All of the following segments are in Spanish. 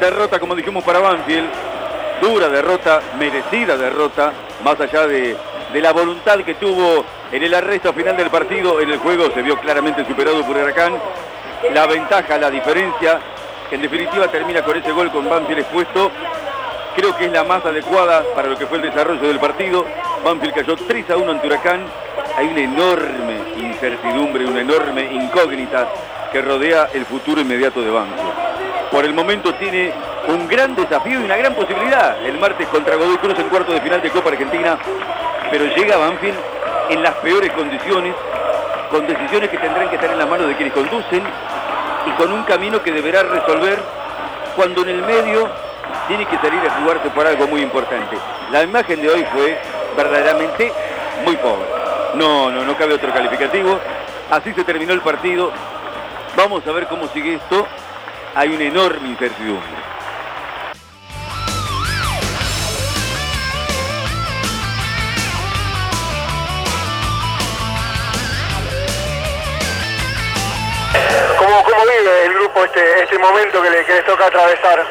Derrota como dijimos para Banfield, dura derrota, merecida derrota, más allá de, de la voluntad que tuvo en el arresto final del partido, en el juego se vio claramente superado por Huracán, la ventaja, la diferencia, que en definitiva termina con ese gol con Banfield expuesto, creo que es la más adecuada para lo que fue el desarrollo del partido, Banfield cayó 3 a 1 ante Huracán, hay una enorme incertidumbre, una enorme incógnita que rodea el futuro inmediato de Banfield. Por el momento tiene un gran desafío y una gran posibilidad el martes contra Godoy Cruz en cuarto de final de Copa Argentina, pero llega Banfield en las peores condiciones, con decisiones que tendrán que estar en las manos de quienes conducen y con un camino que deberá resolver cuando en el medio tiene que salir a jugarse por algo muy importante. La imagen de hoy fue verdaderamente muy pobre. No, no, no cabe otro calificativo. Así se terminó el partido. Vamos a ver cómo sigue esto. Hay una enorme incertidumbre. ¿Cómo, cómo vive el grupo este, este momento que, le- que les toca atravesar?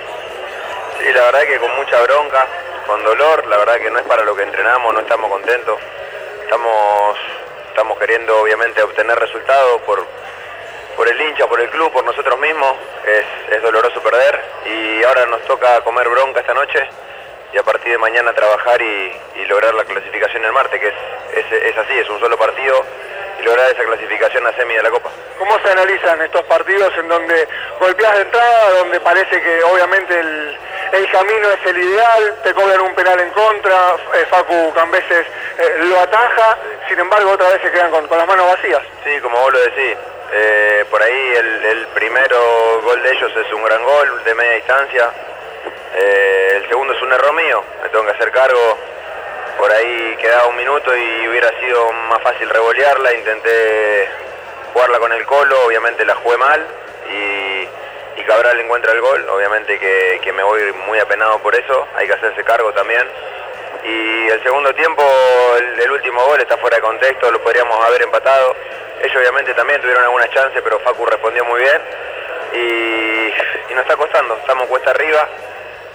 Sí, la verdad que con mucha bronca, con dolor, la verdad que no es para lo que entrenamos, no estamos contentos. Estamos, estamos queriendo obviamente obtener resultados por, por el hincha, por el club, por nosotros mismos. Es, es doloroso perder y ahora nos toca comer bronca esta noche y a partir de mañana trabajar y, y lograr la clasificación el martes, que es, es, es así, es un solo partido y lograr esa clasificación a semi de la Copa. ¿Cómo se analizan estos partidos en donde golpeas de entrada, donde parece que obviamente el, el camino es el ideal, te cobran un penal en contra, eh, Facu Cambeses eh, lo ataja, sin embargo otra vez se quedan con, con las manos vacías? Sí, como vos lo decís, eh, por ahí el, el primero gol de ellos es un gran gol de media distancia. Eh, el segundo es un error mío, me tengo que hacer cargo. Por ahí quedaba un minuto y hubiera sido más fácil revolearla. Intenté jugarla con el colo, obviamente la jugué mal y, y Cabral encuentra el gol. Obviamente que, me voy muy apenado por eso, hay que hacerse cargo también. Y el segundo tiempo, el último gol está fuera de contexto, lo podríamos haber empatado. Ellos obviamente también tuvieron algunas chances, pero Facu respondió muy bien. Y, y nos está costando, estamos cuesta arriba,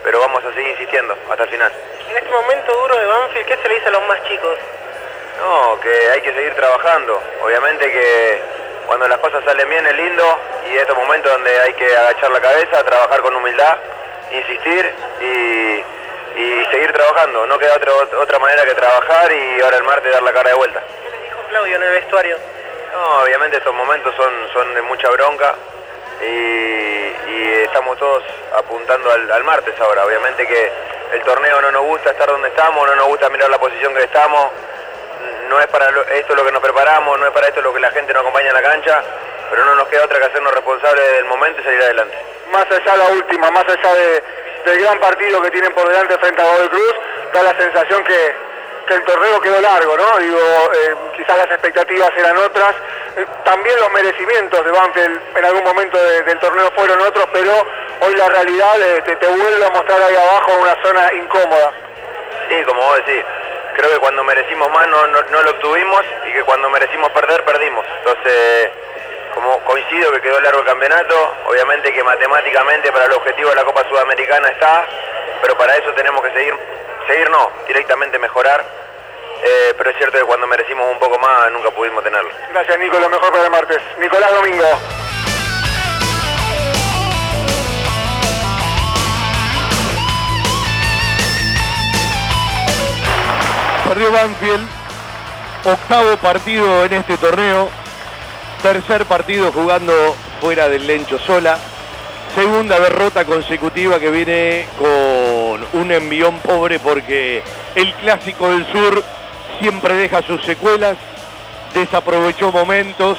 pero vamos a seguir insistiendo hasta el final. En este momento duro de Banfield, ¿qué se le dice a los más chicos? No, que hay que seguir trabajando. Obviamente que cuando las cosas salen bien es lindo y estos momentos donde hay que agachar la cabeza, trabajar con humildad, insistir y, y seguir trabajando. No queda otro- otra manera que trabajar y ahora el martes dar la cara de vuelta. ¿Qué les dijo Claudio en el vestuario? No, obviamente estos momentos son, son de mucha bronca y, estamos todos apuntando al, martes ahora. Obviamente que el torneo no nos gusta estar donde estamos, no nos gusta mirar la posición que estamos. No es para esto lo que nos preparamos, no es para esto lo que la gente nos acompaña en la cancha, pero no nos queda otra que hacernos responsables del momento y salir adelante. Más allá de la última, más allá de- del gran partido que tienen por delante frente a Godoy Cruz, da la sensación que el torneo quedó largo, ¿no? Digo, eh, quizás las expectativas eran otras, eh, también los merecimientos de Banfield en algún momento de- del torneo fueron otros, pero hoy la realidad eh, te, te vuelve a mostrar ahí abajo una zona incómoda. Sí, como vos decís, creo que cuando merecimos más no- no lo obtuvimos y que cuando merecimos perder, perdimos. Entonces, como coincido que quedó largo el campeonato, obviamente que matemáticamente para el objetivo de la Copa Sudamericana está, pero para eso tenemos que seguir, seguir no, directamente mejorar. Eh, pero es cierto que cuando merecimos un poco más nunca pudimos tenerlo. Gracias Nico, lo mejor para el martes. Nicolás Domingo. Perdió Banfield, octavo partido en este torneo, tercer partido jugando fuera del Lencho sola, segunda derrota consecutiva que viene con un envión pobre porque el clásico del sur siempre deja sus secuelas, desaprovechó momentos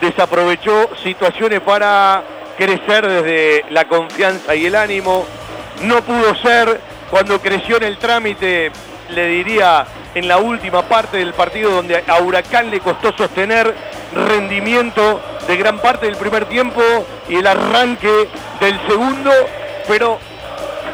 desaprovechó situaciones para crecer desde la confianza y el ánimo. No pudo ser cuando creció en el trámite, le diría en la última parte del partido donde a Huracán le costó sostener rendimiento de gran parte del primer tiempo y el arranque del segundo, pero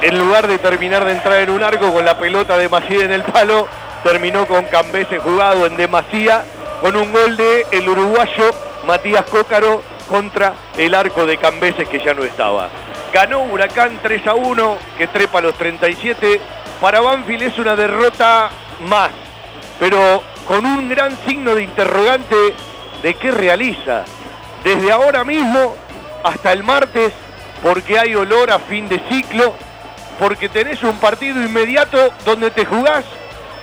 en lugar de terminar de entrar en un arco con la pelota de en el palo, terminó con Cambese jugado en demasía con un gol de el uruguayo Matías Cócaro contra el arco de Cambeses que ya no estaba. Ganó Huracán 3 a 1, que trepa los 37. Para Banfield es una derrota más, pero con un gran signo de interrogante de qué realiza. Desde ahora mismo hasta el martes, porque hay olor a fin de ciclo, porque tenés un partido inmediato donde te jugás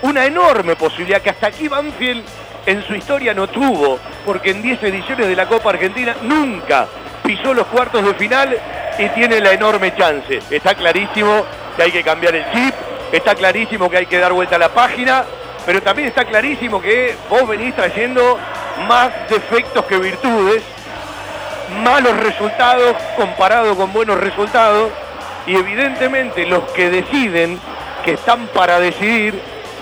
una enorme posibilidad que hasta aquí Banfield en su historia no tuvo, porque en 10 ediciones de la Copa Argentina nunca pisó los cuartos de final y tiene la enorme chance. Está clarísimo que hay que cambiar el chip, está clarísimo que hay que dar vuelta a la página, pero también está clarísimo que vos venís trayendo más defectos que virtudes, malos resultados comparado con buenos resultados, y evidentemente los que deciden, que están para decidir,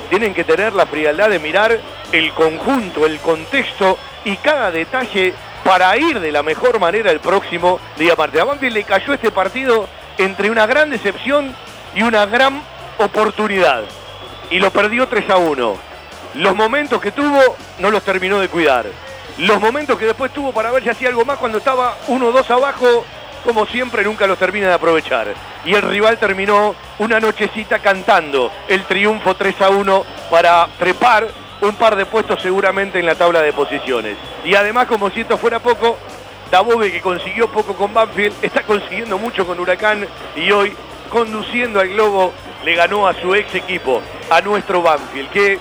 tienen que tener la frialdad de mirar el conjunto, el contexto y cada detalle para ir de la mejor manera el próximo día martes. A Banfield le cayó este partido entre una gran decepción y una gran oportunidad. Y lo perdió 3 a 1. Los momentos que tuvo no los terminó de cuidar. Los momentos que después tuvo para ver si hacía algo más cuando estaba 1-2 abajo, como siempre nunca los termina de aprovechar. Y el rival terminó una nochecita cantando el triunfo 3 a 1 para trepar un par de puestos seguramente en la tabla de posiciones. Y además, como si esto fuera poco, Dabove, que consiguió poco con Banfield, está consiguiendo mucho con Huracán y hoy, conduciendo al Globo, le ganó a su ex equipo, a nuestro Banfield, que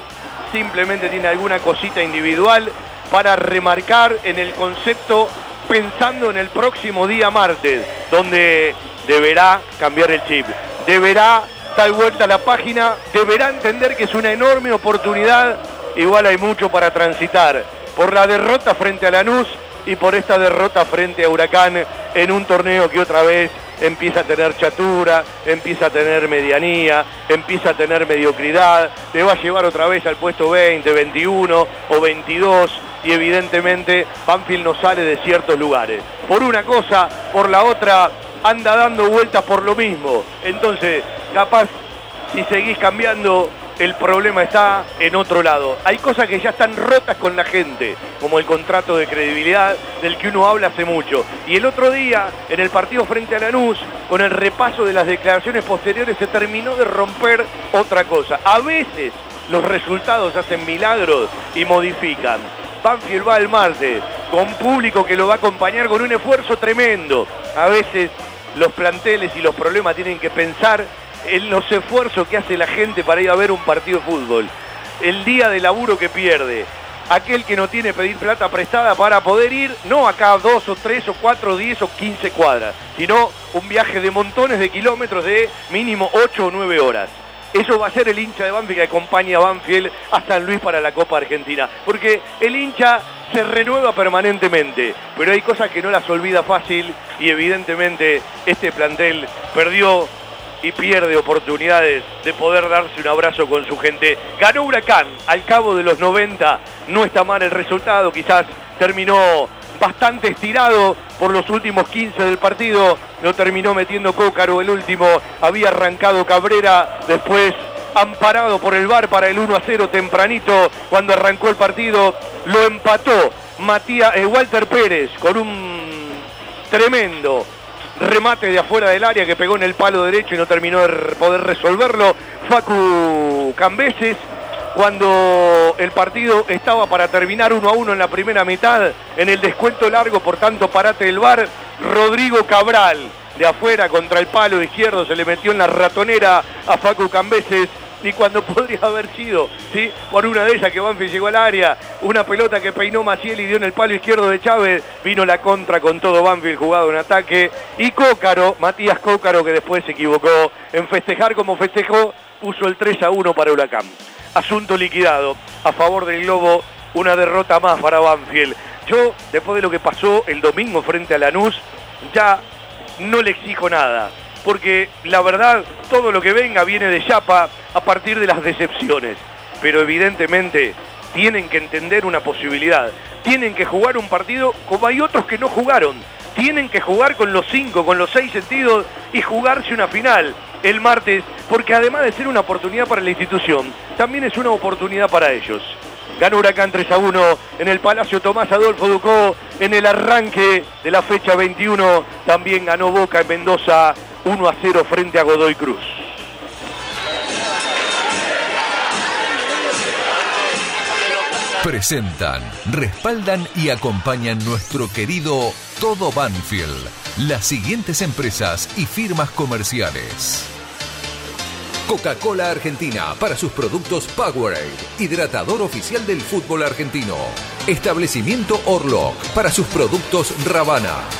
simplemente tiene alguna cosita individual para remarcar en el concepto pensando en el próximo día martes, donde deberá cambiar el chip, deberá dar vuelta a la página, deberá entender que es una enorme oportunidad igual hay mucho para transitar. Por la derrota frente a Lanús y por esta derrota frente a Huracán en un torneo que otra vez empieza a tener chatura, empieza a tener medianía, empieza a tener mediocridad, te va a llevar otra vez al puesto 20, 21 o 22 y evidentemente Banfield no sale de ciertos lugares. Por una cosa, por la otra, anda dando vueltas por lo mismo. Entonces, capaz, si seguís cambiando el problema está en otro lado. Hay cosas que ya están rotas con la gente, como el contrato de credibilidad del que uno habla hace mucho. Y el otro día, en el partido frente a Lanús, con el repaso de las declaraciones posteriores, se terminó de romper otra cosa. A veces los resultados hacen milagros y modifican. Banfield va al martes, con público que lo va a acompañar con un esfuerzo tremendo. A veces los planteles y los problemas tienen que pensar los esfuerzos que hace la gente para ir a ver un partido de fútbol, el día de laburo que pierde, aquel que no tiene pedir plata prestada para poder ir, no acá dos o tres o cuatro, diez o quince cuadras, sino un viaje de montones de kilómetros de mínimo ocho o nueve horas. Eso va a ser el hincha de Banfield que acompaña a Banfield a San Luis para la Copa Argentina. Porque el hincha se renueva permanentemente, pero hay cosas que no las olvida fácil y evidentemente este plantel perdió y pierde oportunidades de poder darse un abrazo con su gente. Ganó Huracán al cabo de los 90, no está mal el resultado, quizás terminó bastante estirado por los últimos 15 del partido, lo terminó metiendo Cócaro el último, había arrancado Cabrera, después amparado por el VAR para el 1 a 0 tempranito cuando arrancó el partido, lo empató Matías, eh, Walter Pérez con un tremendo remate de afuera del área que pegó en el palo derecho y no terminó de poder resolverlo. Facu Cambeses, cuando el partido estaba para terminar 1 a 1 en la primera mitad, en el descuento largo, por tanto, parate del bar, Rodrigo Cabral de afuera contra el palo izquierdo se le metió en la ratonera a Facu Cambeses ni cuando podría haber sido, ¿sí? Por una de esas que Banfield llegó al área, una pelota que peinó Maciel y dio en el palo izquierdo de Chávez, vino la contra con todo Banfield jugado en ataque, y Cócaro, Matías Cócaro, que después se equivocó en festejar como festejó, puso el 3 a 1 para Huracán. Asunto liquidado, a favor del Globo, una derrota más para Banfield. Yo, después de lo que pasó el domingo frente a Lanús, ya no le exijo nada. Porque la verdad, todo lo que venga viene de Chapa a partir de las decepciones. Pero evidentemente tienen que entender una posibilidad. Tienen que jugar un partido como hay otros que no jugaron. Tienen que jugar con los cinco, con los seis sentidos y jugarse una final el martes, porque además de ser una oportunidad para la institución, también es una oportunidad para ellos. Ganó Huracán 3 a 1 en el Palacio Tomás Adolfo Ducó en el arranque de la fecha 21. También ganó Boca en Mendoza 1 a 0 frente a Godoy Cruz. Presentan, respaldan y acompañan nuestro querido Todo Banfield, las siguientes empresas y firmas comerciales. Coca-Cola Argentina para sus productos Powerade, hidratador oficial del fútbol argentino. Establecimiento Orlock para sus productos Ravana.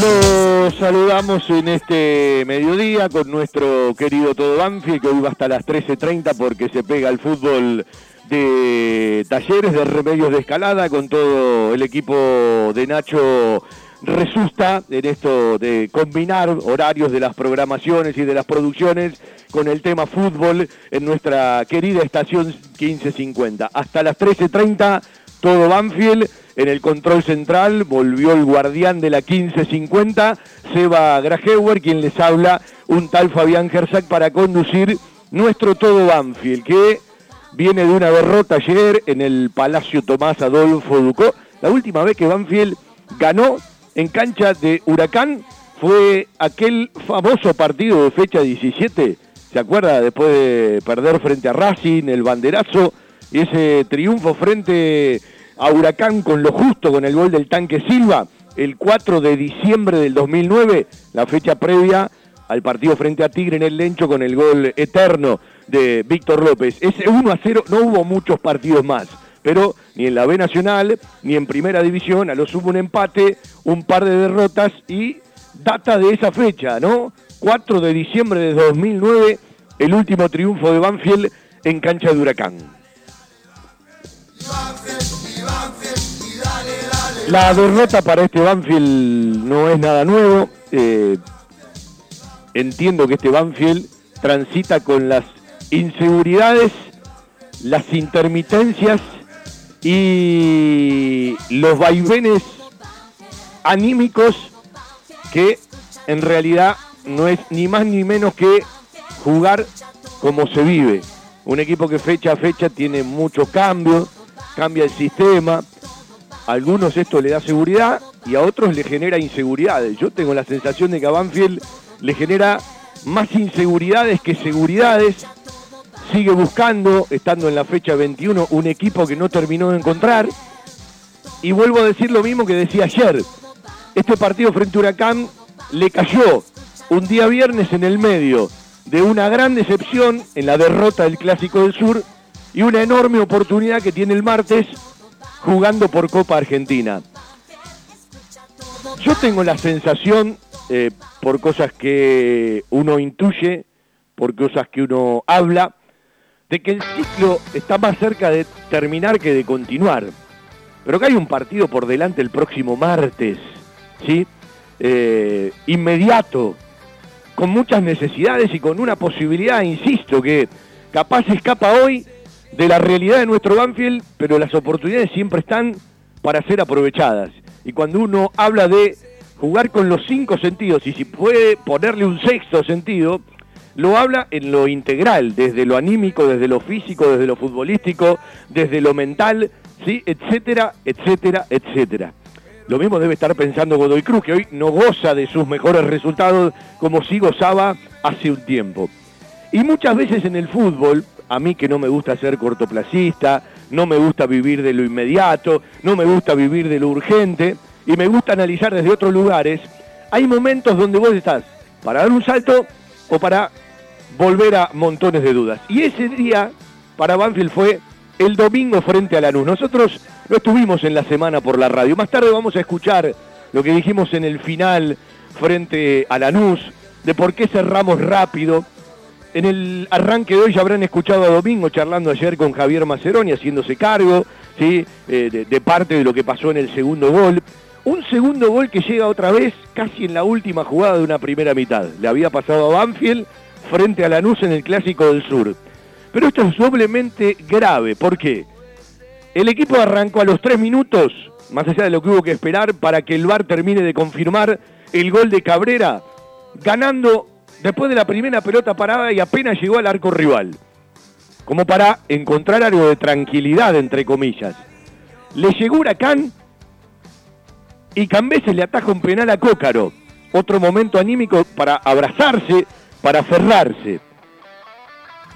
Los saludamos en este mediodía con nuestro querido Todo Banfield, que hoy va hasta las 13.30 porque se pega el fútbol de talleres, de remedios de escalada, con todo el equipo de Nacho Resusta en esto de combinar horarios de las programaciones y de las producciones con el tema fútbol en nuestra querida estación 1550. Hasta las 13.30, todo Banfield en el control central volvió el guardián de la 1550, Seba Grajeuer, quien les habla, un tal Fabián Gersac para conducir nuestro todo Banfield, que viene de una derrota ayer en el Palacio Tomás Adolfo Ducó. La última vez que Banfield ganó en cancha de Huracán fue aquel famoso partido de fecha 17, ¿se acuerda? Después de perder frente a Racing, el banderazo, y ese triunfo frente a Huracán con lo justo con el gol del tanque Silva el 4 de diciembre del 2009, la fecha previa al partido frente a Tigre en el Lencho con el gol eterno de Víctor López. Ese 1 a 0 no hubo muchos partidos más, pero ni en la B Nacional ni en Primera División, a lo sumo un empate, un par de derrotas y data de esa fecha, ¿no? 4 de diciembre de 2009, el último triunfo de Banfield en cancha de Huracán. La derrota para este Banfield no es nada nuevo. Eh, entiendo que este Banfield transita con las inseguridades, las intermitencias y los vaivenes anímicos que en realidad no es ni más ni menos que jugar como se vive. Un equipo que fecha a fecha tiene muchos cambios, cambia el sistema, a algunos esto le da seguridad y a otros le genera inseguridades. Yo tengo la sensación de que a Banfield le genera más inseguridades que seguridades. Sigue buscando, estando en la fecha 21, un equipo que no terminó de encontrar. Y vuelvo a decir lo mismo que decía ayer. Este partido frente a Huracán le cayó un día viernes en el medio de una gran decepción en la derrota del Clásico del Sur y una enorme oportunidad que tiene el martes jugando por Copa Argentina. Yo tengo la sensación, eh, por cosas que uno intuye, por cosas que uno habla, de que el ciclo está más cerca de terminar que de continuar. Pero que hay un partido por delante el próximo martes, ¿sí? Eh, inmediato, con muchas necesidades y con una posibilidad, insisto, que capaz escapa hoy de la realidad de nuestro Banfield, pero las oportunidades siempre están para ser aprovechadas. Y cuando uno habla de jugar con los cinco sentidos y si puede ponerle un sexto sentido, lo habla en lo integral, desde lo anímico, desde lo físico, desde lo futbolístico, desde lo mental, ¿sí? etcétera, etcétera, etcétera. Lo mismo debe estar pensando Godoy Cruz, que hoy no goza de sus mejores resultados como sí gozaba hace un tiempo. Y muchas veces en el fútbol, a mí que no me gusta ser cortoplacista, no me gusta vivir de lo inmediato, no me gusta vivir de lo urgente, y me gusta analizar desde otros lugares, hay momentos donde vos estás para dar un salto o para volver a montones de dudas. Y ese día para Banfield fue el domingo frente a Lanús. Nosotros no estuvimos en la semana por la radio. Más tarde vamos a escuchar lo que dijimos en el final frente a Lanús, de por qué cerramos rápido. En el arranque de hoy ya habrán escuchado a Domingo charlando ayer con Javier Maceroni, haciéndose cargo ¿sí? Eh, de, de parte de lo que pasó en el segundo gol. Un segundo gol que llega otra vez casi en la última jugada de una primera mitad. Le había pasado a Banfield frente a Lanús en el Clásico del Sur. Pero esto es doblemente grave. ¿Por qué? El equipo arrancó a los tres minutos, más allá de lo que hubo que esperar para que el VAR termine de confirmar el gol de Cabrera, ganando después de la primera pelota parada y apenas llegó al arco rival. Como para encontrar algo de tranquilidad, entre comillas. Le llegó Huracán y Cambeses le ataja un penal a Cócaro. Otro momento anímico para abrazarse, para aferrarse.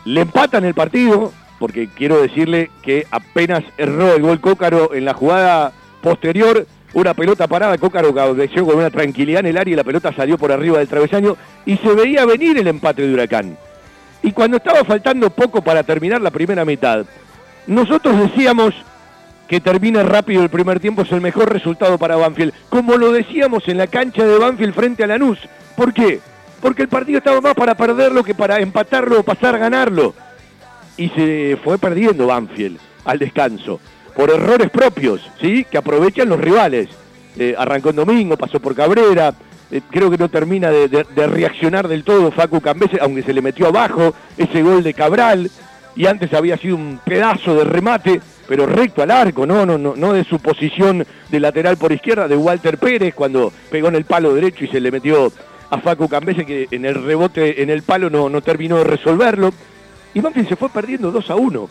Le empatan el partido, porque quiero decirle que apenas erró el gol Cócaro en la jugada posterior, una pelota parada, Cócaro cabeció con una tranquilidad en el área y la pelota salió por arriba del travesaño y se veía venir el empate de Huracán. Y cuando estaba faltando poco para terminar la primera mitad, nosotros decíamos que termine rápido el primer tiempo es el mejor resultado para Banfield, como lo decíamos en la cancha de Banfield frente a Lanús. ¿Por qué? Porque el partido estaba más para perderlo que para empatarlo o pasar a ganarlo. Y se fue perdiendo Banfield al descanso, por errores propios, ¿sí? Que aprovechan los rivales. Eh, arrancó en domingo, pasó por Cabrera, eh, creo que no termina de, reaccionar del todo Facu Cambese, aunque se le metió abajo ese gol de Cabral, y antes había sido un pedazo de remate, pero recto al arco, no, no, no, no de su posición de lateral por izquierda, de Walter Pérez, cuando pegó en el palo derecho y se le metió a Facu Cambese, que en el rebote en el palo no, no terminó de resolverlo. Y Banfield se fue perdiendo 2 a 1.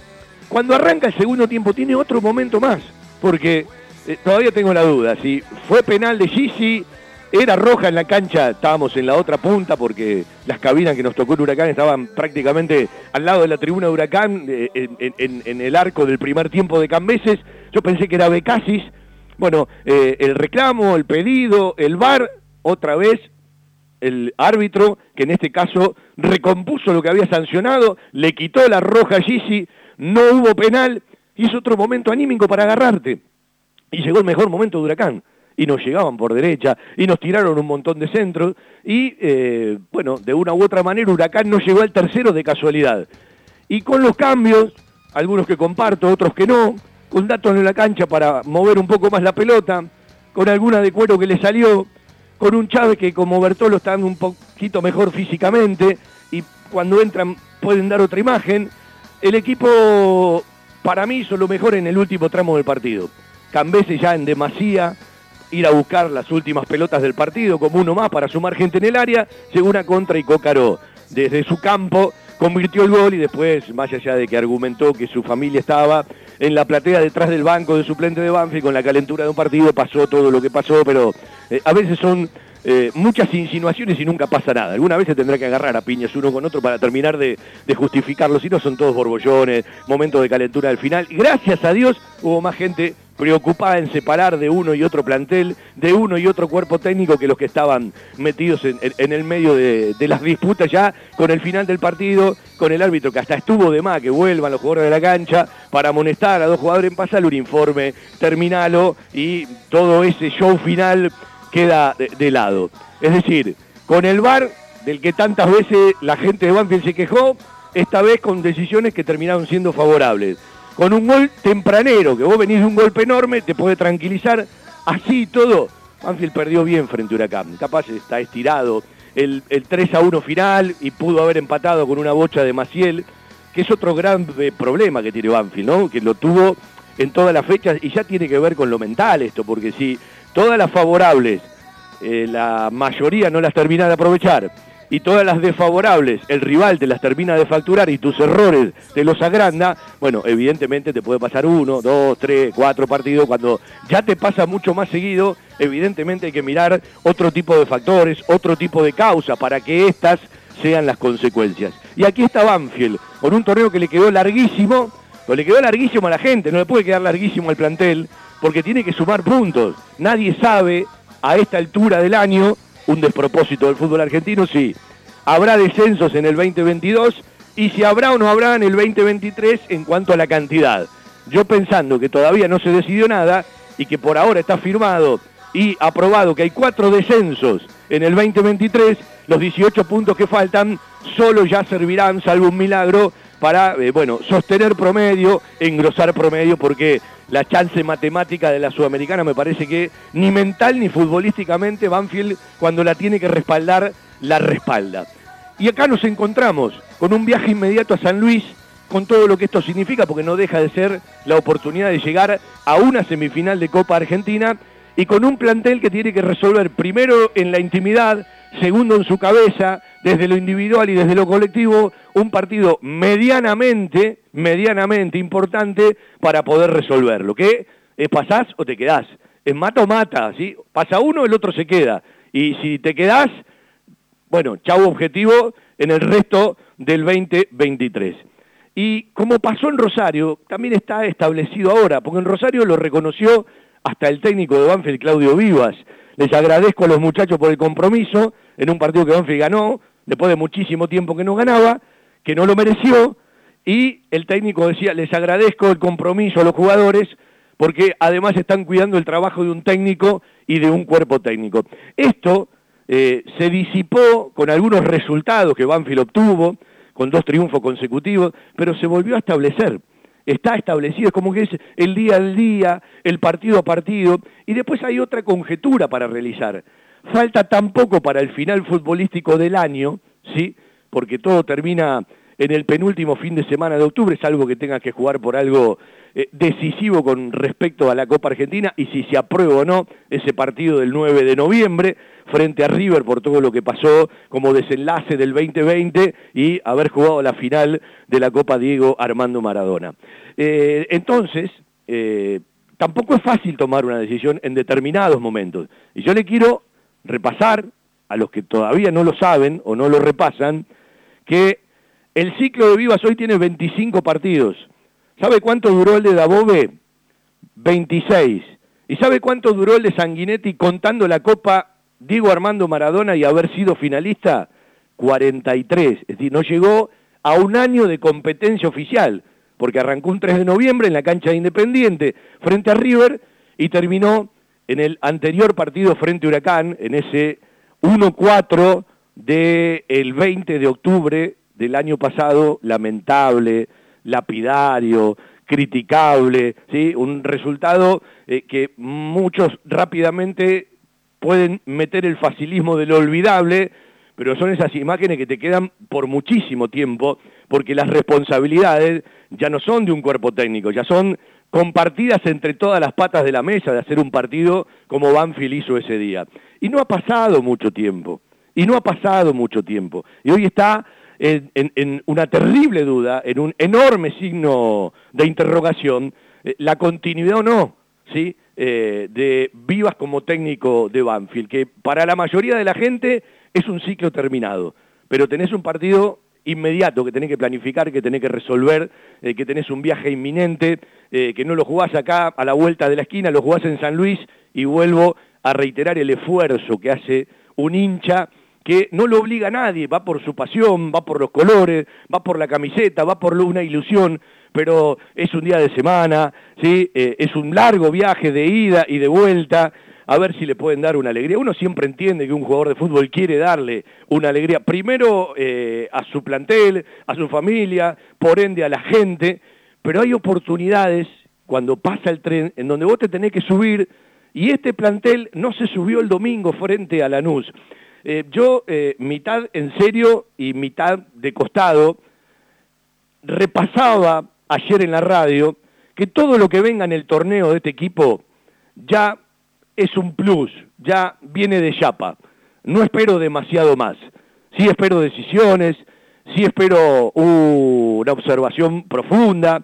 Cuando arranca el segundo tiempo tiene otro momento más, porque eh, todavía tengo la duda, si fue penal de Gigi, era roja en la cancha, estábamos en la otra punta porque las cabinas que nos tocó el Huracán estaban prácticamente al lado de la tribuna de Huracán, eh, en, el arco del primer tiempo de Cambeses. Yo pensé que era Becasis. Bueno, eh, el reclamo, el pedido, el VAR, otra vez el árbitro, que en este caso recompuso lo que había sancionado, le quitó la roja a Gigi, no hubo penal, y es otro momento anímico para agarrarte. Y llegó el mejor momento de Huracán y nos llegaban por derecha y nos tiraron un montón de centros y eh, bueno, de una u otra manera Huracán no llegó al tercero de casualidad. Y con los cambios, algunos que comparto, otros que no, con datos en la cancha para mover un poco más la pelota, con alguna de cuero que le salió, con un Chávez que como Bertolo están un poquito mejor físicamente y cuando entran pueden dar otra imagen. El equipo para mí hizo lo mejor en el último tramo del partido. Cambese ya en demasía, ir a buscar las últimas pelotas del partido como uno más para sumar gente en el área, llegó una contra y Cócaro desde su campo convirtió el gol y después, más allá de que argumentó que su familia estaba en la platea detrás del banco de suplente de Banfield con la calentura de un partido, pasó todo lo que pasó, pero eh, a veces son eh, muchas insinuaciones y nunca pasa nada. Alguna vez se tendrá que agarrar a piñas uno con otro para terminar de, justificarlo, si no son todos borbollones, momentos de calentura al final. Gracias a Dios hubo más gente preocupada en separar de uno y otro plantel, de uno y otro cuerpo técnico que los que estaban metidos en, el medio de, las disputas ya con el final del partido, con el árbitro que hasta estuvo de más que vuelvan los jugadores de la cancha para amonestar a dos jugadores en pasar un informe, terminalo y todo ese show final queda de, lado. Es decir, con el VAR, del que tantas veces la gente de Banfield se quejó, esta vez con decisiones que terminaron siendo favorables. Con un gol tempranero, que vos venís de un golpe enorme, te puede tranquilizar. Así todo, Banfield perdió bien frente a Huracán. Capaz está estirado el, 3 a 1 final y pudo haber empatado con una bocha de Maciel, que es otro gran problema que tiene Banfield, ¿no? Que lo tuvo en todas las fechas y ya tiene que ver con lo mental esto, porque si todas las favorables, eh, la mayoría no las termina de aprovechar, y todas las desfavorables, el rival te las termina de facturar y tus errores te los agranda, bueno, evidentemente te puede pasar uno, dos, tres, cuatro partidos, cuando ya te pasa mucho más seguido, evidentemente hay que mirar otro tipo de factores, otro tipo de causa para que estas sean las consecuencias. Y aquí está Banfield, con un torneo que le quedó larguísimo, pero le quedó larguísimo a la gente, no le puede quedar larguísimo al plantel, porque tiene que sumar puntos. Nadie sabe a esta altura del año, un despropósito del fútbol argentino, sí. Habrá descensos en el 2022 y si habrá o no habrá en el 2023 en cuanto a la cantidad. Yo pensando que todavía no se decidió nada y que por ahora está firmado y aprobado que hay cuatro descensos en el 2023, los 18 puntos que faltan solo ya servirán, salvo un milagro, para, eh, bueno, sostener promedio, engrosar promedio, porque la chance matemática de la Sudamericana me parece que ni mental ni futbolísticamente Banfield cuando la tiene que respaldar, la respalda. Y acá nos encontramos con un viaje inmediato a San Luis, con todo lo que esto significa, porque no deja de ser la oportunidad de llegar a una semifinal de Copa Argentina y con un plantel que tiene que resolver primero en la intimidad, segundo en su cabeza, desde lo individual y desde lo colectivo, un partido medianamente, medianamente importante para poder resolverlo. ¿Qué? ¿Es pasás o te quedás? Es mata o mata, ¿sí? Pasa uno, el otro se queda. Y si te quedás, bueno, chau objetivo en el resto del 2023. Y como pasó en Rosario, también está establecido ahora, porque en Rosario lo reconoció hasta el técnico de Banfield, Claudio Vivas. Les agradezco a los muchachos por el compromiso en un partido que Banfield ganó, después de muchísimo tiempo que no ganaba, que no lo mereció, y el técnico decía, les agradezco el compromiso a los jugadores, porque además están cuidando el trabajo de un técnico y de un cuerpo técnico. Esto eh, se disipó con algunos resultados que Banfield obtuvo, con dos triunfos consecutivos, pero se volvió a establecer. Está establecido, es como que es el día al día, el partido a partido, y después hay otra conjetura para realizar. Falta tampoco para el final futbolístico del año, ¿sí? porque todo termina en el penúltimo fin de semana de octubre, es algo que tenga que jugar por algo eh, decisivo con respecto a la Copa Argentina y si se aprueba o no ese partido del 9 de noviembre frente a River por todo lo que pasó como desenlace del 2020 y haber jugado la final de la Copa Diego Armando Maradona. Eh, entonces, eh, tampoco es fácil tomar una decisión en determinados momentos. Y yo le quiero repasar a los que todavía no lo saben o no lo repasan, que el ciclo de Vivas hoy tiene 25 partidos. ¿Sabe cuánto duró el de Dabove? 26. ¿Y sabe cuánto duró el de Sanguinetti contando la Copa Diego Armando Maradona y haber sido finalista? 43. Es decir, no llegó a un año de competencia oficial, porque arrancó un 3 de noviembre en la cancha de Independiente frente a River y terminó en el anterior partido frente a Huracán, en ese 1-4 del 20 de octubre del año pasado, lamentable, lapidario, criticable, ¿sí? un resultado eh, que muchos rápidamente pueden meter el facilismo de lo olvidable, pero son esas imágenes que te quedan por muchísimo tiempo, porque las responsabilidades ya no son de un cuerpo técnico, ya son compartidas entre todas las patas de la mesa de hacer un partido como Banfield hizo ese día. Y no ha pasado mucho tiempo, y no ha pasado mucho tiempo. Y hoy está en, una terrible duda, en un enorme signo de interrogación, eh, la continuidad o no, ¿sí? Eh, de Vivas como técnico de Banfield, que para la mayoría de la gente es un ciclo terminado, pero tenés un partido inmediato que tenés que planificar, que tenés que resolver, eh, que tenés un viaje inminente, que no lo jugás acá a la vuelta de la esquina, lo jugás en San Luis y vuelvo a reiterar el esfuerzo que hace un hincha que no lo obliga a nadie, va por su pasión, va por los colores, va por la camiseta, va por una ilusión, pero es un día de semana, ¿sí? Eh, es un largo viaje de ida y de vuelta, a ver si le pueden dar una alegría. Uno siempre entiende que un jugador de fútbol quiere darle una alegría, primero eh, a su plantel, a su familia, por ende a la gente, pero hay oportunidades cuando pasa el tren en donde vos te tenés que subir y este plantel no se subió el domingo frente a Lanús. Eh, yo, eh, mitad en serio y mitad de costado, repasaba ayer en la radio que todo lo que venga en el torneo de este equipo ya es un plus, ya viene de chapa. No espero demasiado más. Sí espero decisiones, sí espero una observación profunda,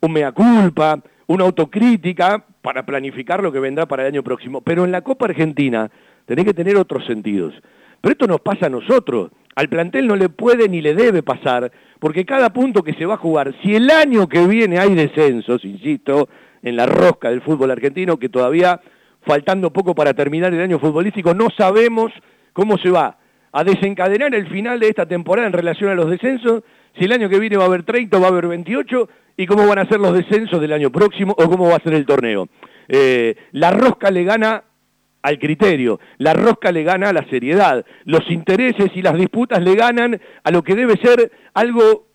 un mea culpa, una autocrítica para planificar lo que vendrá para el año próximo. Pero en la Copa Argentina tenés que tener otros sentidos. Pero esto nos pasa a nosotros. Al plantel no le puede ni le debe pasar, porque cada punto que se va a jugar, si el año que viene hay descensos, insisto, en la rosca del fútbol argentino, que todavía, faltando poco para terminar el año futbolístico, no sabemos cómo se va a desencadenar el final de esta temporada en relación a los descensos, si el año que viene va a haber 30 o va a haber 28, y cómo van a ser los descensos del año próximo o cómo va a ser el torneo. Eh, la rosca le gana al criterio, la rosca le gana a la seriedad, los intereses y las disputas le ganan a lo que debe ser algo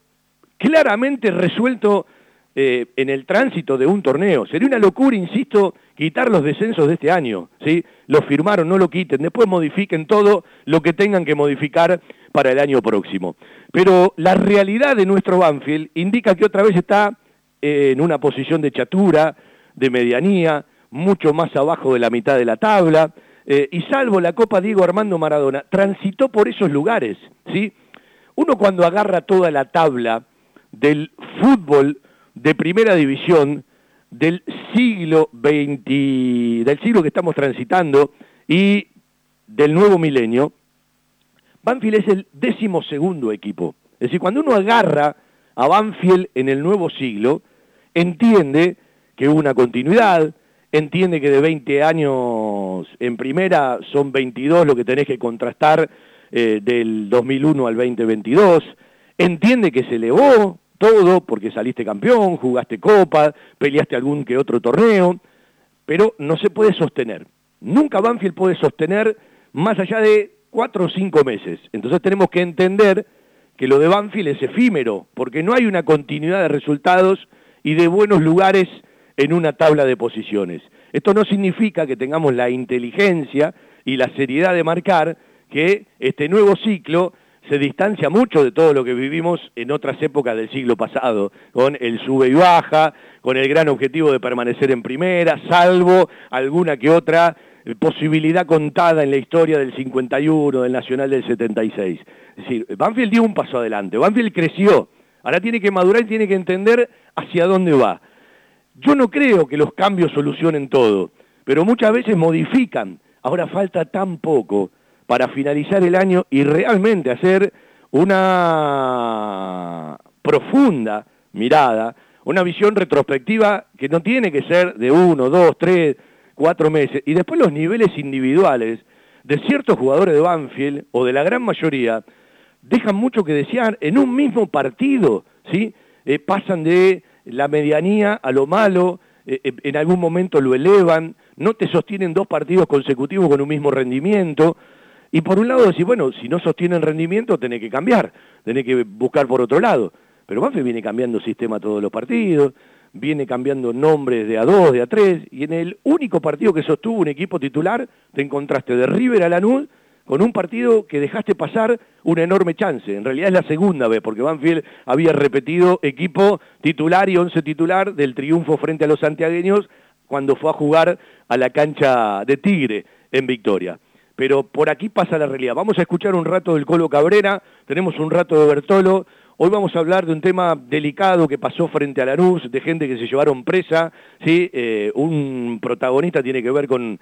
claramente resuelto eh, en el tránsito de un torneo. Sería una locura, insisto, quitar los descensos de este año. ¿sí? Lo firmaron, no lo quiten, después modifiquen todo lo que tengan que modificar para el año próximo. Pero la realidad de nuestro Banfield indica que otra vez está eh, en una posición de chatura, de medianía, mucho más abajo de la mitad de la tabla, eh, y salvo la Copa Diego Armando Maradona, transitó por esos lugares, ¿sí? Uno cuando agarra toda la tabla del fútbol de primera división del siglo XX, del siglo que estamos transitando y del nuevo milenio, Banfield es el décimo segundo equipo. Es decir, cuando uno agarra a Banfield en el nuevo siglo, entiende que hubo una continuidad, entiende que de 20 años en primera son 22 lo que tenés que contrastar eh, del 2001 al 2022, entiende que se elevó todo porque saliste campeón, jugaste copa, peleaste algún que otro torneo, pero no se puede sostener. Nunca Banfield puede sostener más allá de cuatro o cinco meses. Entonces tenemos que entender que lo de Banfield es efímero, porque no hay una continuidad de resultados y de buenos lugares en una tabla de posiciones. Esto no significa que tengamos la inteligencia y la seriedad de marcar que este nuevo ciclo se distancia mucho de todo lo que vivimos en otras épocas del siglo pasado, con el sube y baja, con el gran objetivo de permanecer en primera, salvo alguna que otra eh, posibilidad contada en la historia del 51, del Nacional del 76. Es decir, Banfield dio un paso adelante, Banfield creció, ahora tiene que madurar y tiene que entender hacia dónde va. Yo no creo que los cambios solucionen todo, pero muchas veces modifican. Ahora falta tan poco para finalizar el año y realmente hacer una profunda mirada, una visión retrospectiva que no tiene que ser de uno, dos, tres, cuatro meses. Y después los niveles individuales de ciertos jugadores de Banfield o de la gran mayoría dejan mucho que desear en un mismo partido, ¿sí? Eh, pasan de la medianía a lo malo, eh, eh, en algún momento lo elevan, no te sostienen dos partidos consecutivos con un mismo rendimiento, y por un lado decís, bueno, si no sostienen rendimiento tenés que cambiar, tenés que buscar por otro lado. Pero Banfield viene cambiando sistema todos los partidos, viene cambiando nombres de a dos, de a tres, y en el único partido que sostuvo un equipo titular, te encontraste de River a Lanús con un partido que dejaste pasar una enorme chance. En realidad es la segunda vez, porque Banfield había repetido equipo titular y once titular del triunfo frente a los santiagueños cuando fue a jugar a la cancha de Tigre en Victoria. Pero por aquí pasa la realidad. Vamos a escuchar un rato del Colo Cabrera, tenemos un rato de Bertolo, Hoy vamos a hablar de un tema delicado que pasó frente a Lanús, de gente que se llevaron presa. ¿sí? Eh, un protagonista tiene que ver con,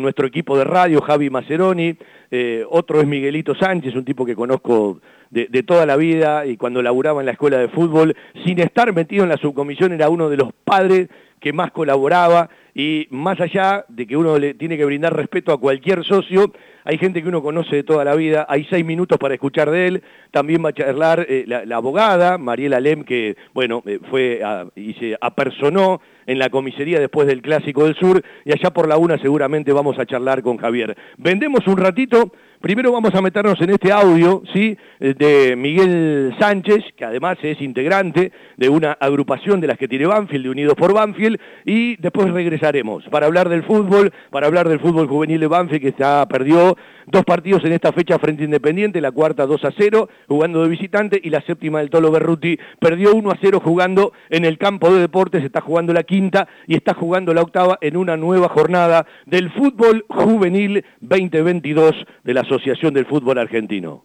nuestro equipo de radio, Javi Maceroni. Eh, otro es Miguelito Sánchez, un tipo que conozco de, toda la vida y cuando laburaba en la escuela de fútbol, sin estar metido en la subcomisión, era uno de los padres que más colaboraba y más allá de que uno le tiene que brindar respeto a cualquier socio, hay gente que uno conoce de toda la vida, hay seis minutos para escuchar de él, también va a charlar eh, la, abogada, Mariela Lem, que bueno, eh, fue y se apersonó en la comisaría después del Clásico del Sur, y allá por la una seguramente vamos a charlar con Javier. Vendemos un ratito, Primero vamos a meternos en este audio, ¿sí? De Miguel Sánchez, que además es integrante de una agrupación de las que tiene Banfield, de Unidos por Banfield, y después regresaremos para hablar del fútbol, para hablar del fútbol juvenil de Banfield, que está, perdió dos partidos en esta fecha frente a Independiente, la cuarta 2 a 0, jugando de visitante, y la séptima del Tolo Berruti perdió 1 a 0 jugando en el campo de deportes, está jugando la quinta y está jugando la octava en una nueva jornada del fútbol juvenil 2022 de la Asociación del Fútbol Argentino.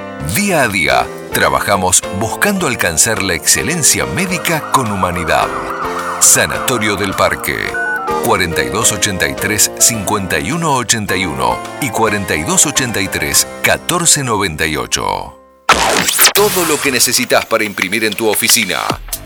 Día a día Trabajamos buscando alcanzar la excelencia médica con humanidad. Sanatorio del Parque. 4283-5181 y 4283-1498. Todo lo que necesitas para imprimir en tu oficina.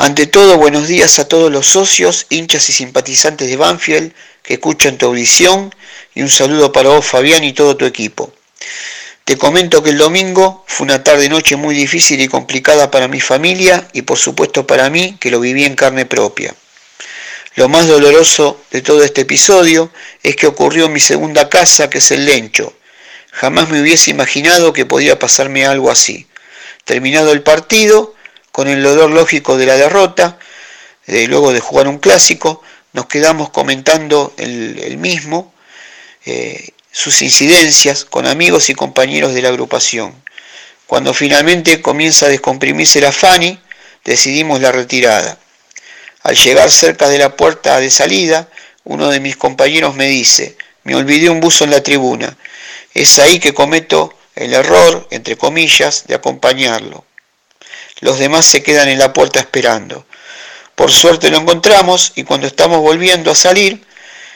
Ante todo, buenos días a todos los socios, hinchas y simpatizantes de Banfield que escuchan tu audición y un saludo para vos, Fabián, y todo tu equipo. Te comento que el domingo fue una tarde-noche muy difícil y complicada para mi familia y por supuesto para mí, que lo viví en carne propia. Lo más doloroso de todo este episodio es que ocurrió en mi segunda casa, que es el Lencho. Jamás me hubiese imaginado que podía pasarme algo así. Terminado el partido, con el dolor lógico de la derrota, luego de jugar un clásico, nos quedamos comentando el, mismo. Eh, sus incidencias con amigos y compañeros de la agrupación. Cuando finalmente comienza a descomprimirse la Fanny, decidimos la retirada. Al llegar cerca de la puerta de salida, uno de mis compañeros me dice, me olvidé un buzo en la tribuna. Es ahí que cometo el error, entre comillas, de acompañarlo. Los demás se quedan en la puerta esperando. Por suerte lo encontramos y cuando estamos volviendo a salir,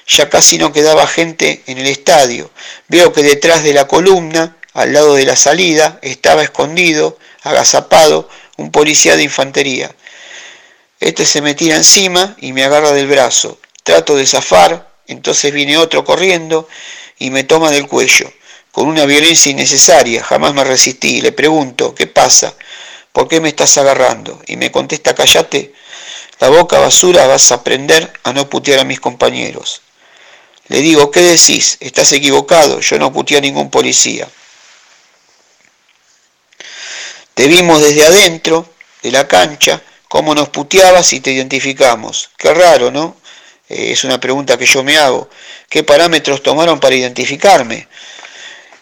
ya casi no quedaba gente en el estadio. Veo que detrás de la columna, al lado de la salida, estaba escondido, agazapado, un policía de infantería. Este se me tira encima y me agarra del brazo. Trato de zafar, entonces viene otro corriendo y me toma del cuello, con una violencia innecesaria. Jamás me resistí. Le pregunto, ¿qué pasa? ¿Por qué me estás agarrando? Y me contesta, callate, la boca basura vas a aprender a no putear a mis compañeros. Le digo, ¿qué decís? Estás equivocado, yo no puteé a ningún policía. Te vimos desde adentro de la cancha, cómo nos puteabas y te identificamos. Qué raro, ¿no? Eh, es una pregunta que yo me hago. ¿Qué parámetros tomaron para identificarme?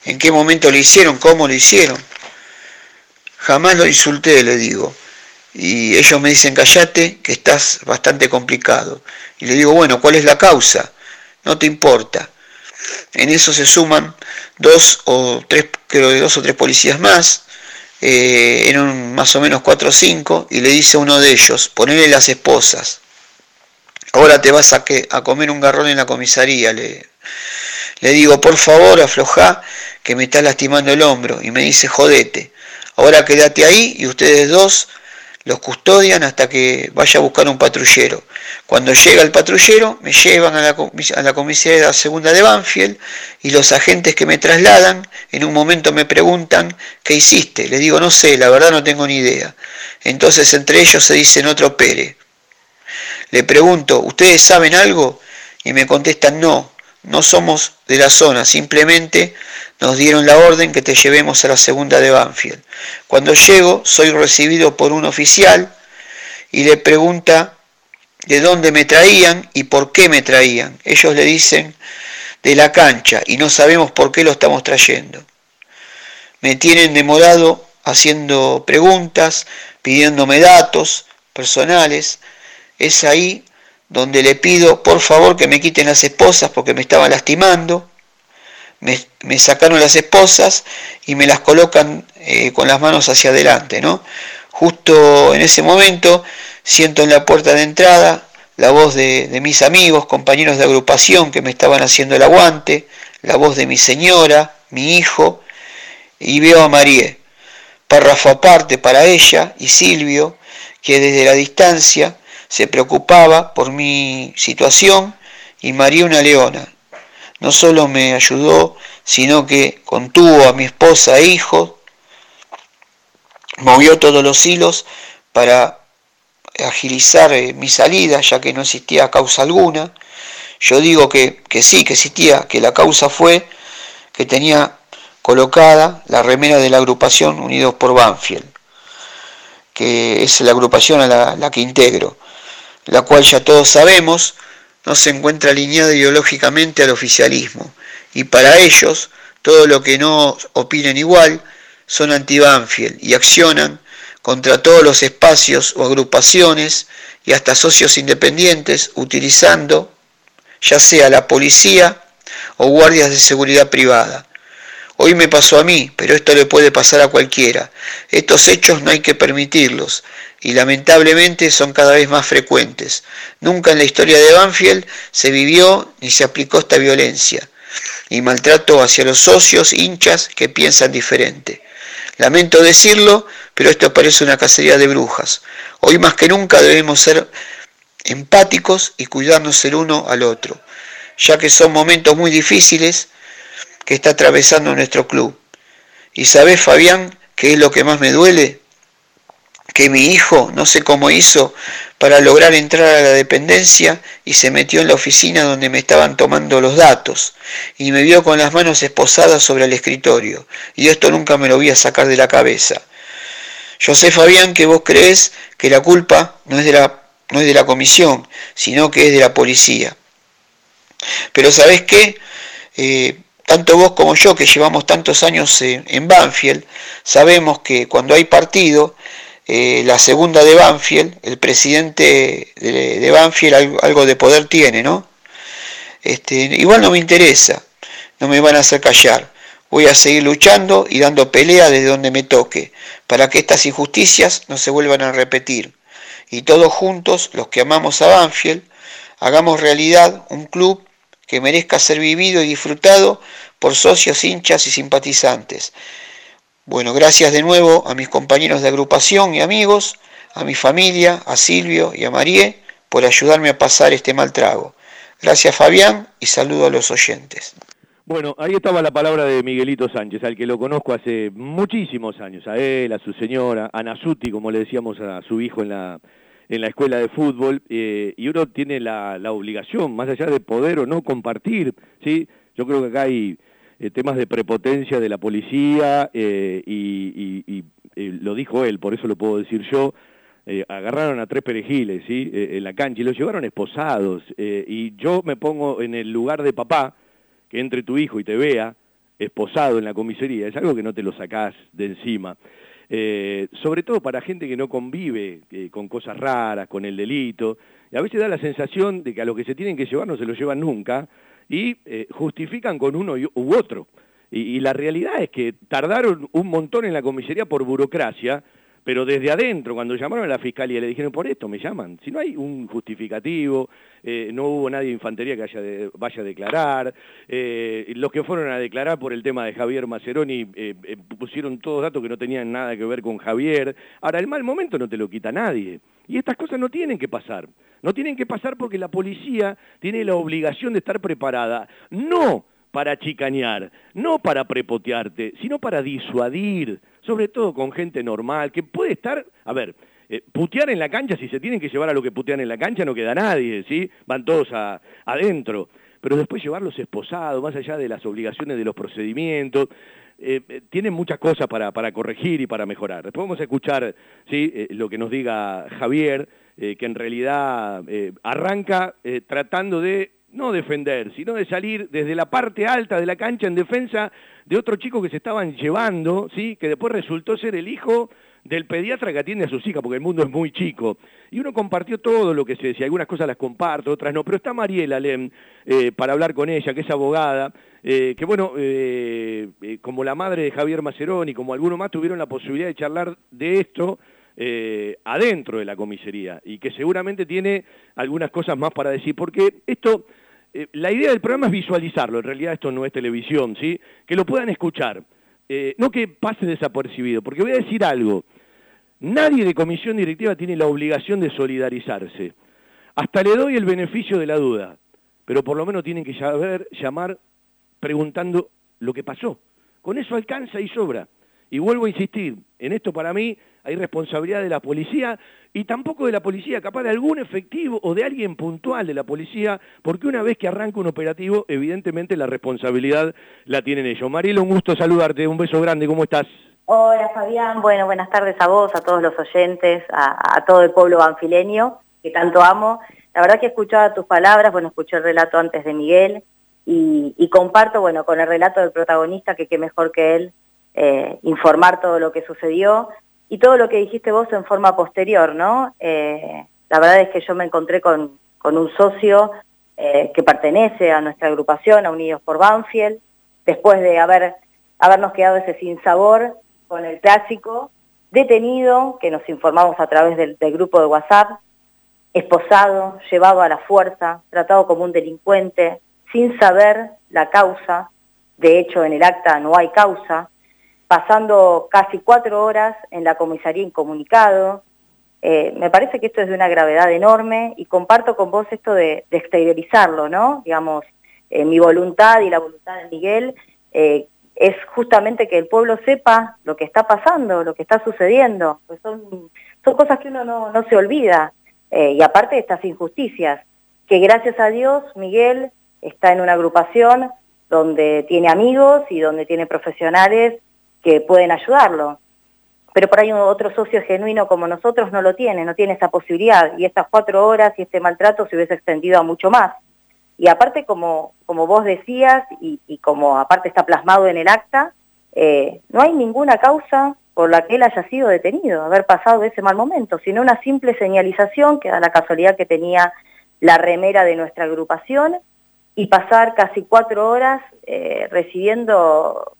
¿En qué momento lo hicieron? ¿Cómo lo hicieron? Jamás lo insulté, le digo. Y ellos me dicen, callate, que estás bastante complicado. Y le digo, bueno, ¿cuál es la causa? No te importa. En eso se suman dos o tres, creo que dos o tres policías más, eh, eran más o menos cuatro o cinco, y le dice a uno de ellos, ponele las esposas. Ahora te vas a, que, a comer un garrón en la comisaría. Le, le digo, por favor, afloja, que me está lastimando el hombro. Y me dice, jodete. Ahora quédate ahí y ustedes dos los custodian hasta que vaya a buscar un patrullero. Cuando llega el patrullero, me llevan a la, a la comisaría segunda de Banfield y los agentes que me trasladan en un momento me preguntan, ¿qué hiciste? Le digo, no sé, la verdad no tengo ni idea. Entonces entre ellos se dicen otro Pere. Le pregunto, ¿ustedes saben algo? Y me contestan, no, no somos de la zona, simplemente nos dieron la orden que te llevemos a la segunda de Banfield. Cuando llego, soy recibido por un oficial y le pregunta de dónde me traían y por qué me traían. Ellos le dicen de la cancha y no sabemos por qué lo estamos trayendo. Me tienen demorado haciendo preguntas, pidiéndome datos personales. Es ahí donde le pido por favor que me quiten las esposas porque me estaban lastimando. Me, sacaron las esposas y me las colocan eh, con las manos hacia adelante, ¿no? Justo en ese momento siento en la puerta de entrada la voz de, de mis amigos, compañeros de agrupación que me estaban haciendo el aguante, la voz de mi señora, mi hijo, y veo a María, párrafo aparte para ella y Silvio, que desde la distancia se preocupaba por mi situación y María una leona. No solo me ayudó, sino que contuvo a mi esposa e hijo, movió todos los hilos para agilizar eh, mi salida, ya que no existía causa alguna. Yo digo que, que sí, que existía, que la causa fue que tenía colocada la remera de la agrupación Unidos por Banfield, que es la agrupación a la, la que integro la cual ya todos sabemos no se encuentra alineada ideológicamente al oficialismo, y para ellos todo lo que no opinen igual son anti-Banfield y accionan contra todos los espacios o agrupaciones y hasta socios independientes utilizando ya sea la policía o guardias de seguridad privada. Hoy me pasó a mí, pero esto le puede pasar a cualquiera. Estos hechos no hay que permitirlos y lamentablemente son cada vez más frecuentes. Nunca en la historia de Banfield se vivió ni se aplicó esta violencia y maltrato hacia los socios, hinchas que piensan diferente. Lamento decirlo, pero esto parece una cacería de brujas. Hoy más que nunca debemos ser empáticos y cuidarnos el uno al otro, ya que son momentos muy difíciles que está atravesando nuestro club. ¿Y sabes, Fabián, qué es lo que más me duele? Que mi hijo no sé cómo hizo para lograr entrar a la dependencia y se metió en la oficina donde me estaban tomando los datos y me vio con las manos esposadas sobre el escritorio y esto nunca me lo voy a sacar de la cabeza. Yo sé, Fabián, que vos crees que la culpa no es de la, no es de la comisión, sino que es de la policía. Pero ¿sabés qué? Eh, tanto vos como yo, que llevamos tantos años en Banfield, sabemos que cuando hay partido, eh, la segunda de Banfield, el presidente de, Banfield algo, de poder tiene, ¿no? Este, igual no me interesa, no me van a hacer callar. Voy a seguir luchando y dando pelea desde donde me toque, para que estas injusticias no se vuelvan a repetir. Y todos juntos, los que amamos a Banfield, hagamos realidad un club que merezca ser vivido y disfrutado por socios, hinchas y simpatizantes. Bueno, gracias de nuevo a mis compañeros de agrupación y amigos, a mi familia, a Silvio y a Marie por ayudarme a pasar este mal trago. Gracias Fabián y saludo a los oyentes. Bueno, ahí estaba la palabra de Miguelito Sánchez, al que lo conozco hace muchísimos años, a él, a su señora, a Nasuti, como le decíamos a su hijo en la, en la escuela de fútbol, eh, y uno tiene la, obligación, más allá de poder o no compartir, ¿sí? Yo creo que acá hay eh, temas de prepotencia de la policía, eh, y, lo dijo él, por eso lo puedo decir yo, agarraron a tres perejiles, ¿sí? en la cancha, y los llevaron esposados, y yo me pongo en el lugar de papá, que entre tu hijo y te vea esposado en la comisaría, es algo que no te lo sacás de encima. Eh, sobre todo para gente que no convive eh, con cosas raras, con el delito, y a veces da la sensación de que a lo que se tienen que llevar no se lo llevan nunca, y eh, justifican con uno u otro. y, la realidad es que tardaron un montón en la comisaría por burocracia, pero desde adentro, cuando llamaron a la fiscalía, le dijeron, por esto me llaman. Si no hay un justificativo, eh, no hubo nadie de infantería que vaya a declarar, eh, los que fueron a declarar por el tema de Javier Maceroni eh, pusieron todos datos que no tenían nada que ver con Javier. Ahora, el mal momento no te lo quita nadie. Y estas cosas no tienen que pasar. No tienen que pasar porque la policía tiene la obligación de estar preparada. No para chicañar, no para prepotearte, sino para disuadir, sobre todo con gente normal, que puede estar, a ver, eh, putear en la cancha, si se tienen que llevar a lo que putean en la cancha, no queda nadie, ¿sí? Van todos adentro. Pero después llevarlos esposados, más allá de las obligaciones de los procedimientos, eh, eh, tienen muchas cosas para, para, corregir y para mejorar. Después vamos a escuchar ¿sí? lo que nos diga Javier, que en realidad arranca tratando de no defender, sino de salir desde la parte alta de la cancha en defensa de otro chico que se estaban llevando, ¿sí? que después resultó ser el hijo del pediatra que atiende a sus hijas, porque el mundo es muy chico. Y uno compartió todo lo que se decía, algunas cosas las comparto, otras no, pero está Mariela Lem eh, para hablar con ella, que es abogada, eh, que bueno, eh, como la madre de Javier Maceroni, como alguno más, tuvieron la posibilidad de charlar de esto, adentro de la comisaría y que seguramente tiene algunas cosas más para decir, porque esto eh, la idea del programa es visualizarlo, en realidad esto no es televisión, ¿sí? Que lo puedan escuchar, eh, no que pase desapercibido, porque voy a decir algo, nadie de comisión directiva tiene la obligación de solidarizarse, hasta le doy el beneficio de la duda, pero por lo menos tienen que saber llamar preguntando lo que pasó, con eso alcanza y sobra, y vuelvo a insistir, en esto para mí hay responsabilidad de la policía y tampoco de la policía, capaz de algún efectivo o de alguien puntual de la policía, porque una vez que arranca un operativo, evidentemente la responsabilidad la tienen ellos. Mariela, un gusto saludarte, un beso grande, ¿cómo estás? Hola Fabián, bueno, buenas tardes a vos, a todos los oyentes, a, todo el pueblo banfileño, que tanto amo. La verdad que he escuchado tus palabras, bueno, escuché el relato antes de Miguel y, comparto, bueno, con el relato del protagonista, que qué mejor que él eh, informar todo lo que sucedió y todo lo que dijiste vos en forma posterior, ¿no? Eh, la verdad es que yo me encontré con, un socio eh, que pertenece a nuestra agrupación, a Unidos por Banfield, después de haber, habernos quedado ese sinsabor con el clásico, detenido, que nos informamos a través del, del grupo de WhatsApp, esposado, llevado a la fuerza, tratado como un delincuente, sin saber la causa, de hecho en el acta no hay causa, pasando casi cuatro horas en la comisaría incomunicado. Eh, me parece que esto es de una gravedad enorme y comparto con vos esto de, exteriorizarlo, ¿no? Digamos, eh, mi voluntad y la voluntad de Miguel eh, es justamente que el pueblo sepa lo que está pasando, lo que está sucediendo. Pues son, son cosas que uno no, no se olvida. y aparte de estas injusticias, que gracias a Dios Miguel está en una agrupación donde tiene amigos y donde tiene profesionales que pueden ayudarlo. Pero por ahí otro socio genuino como nosotros no lo tiene, no tiene esa posibilidad. Y estas cuatro horas y este maltrato se hubiese extendido a mucho más. Y aparte, como, como vos decías, y, como aparte está plasmado en el acta, eh, no hay ninguna causa por la que él haya sido detenido, haber pasado ese mal momento, sino una simple señalización, que da la casualidad que tenía la remera de nuestra agrupación, y pasar casi cuatro horas eh, recibiendo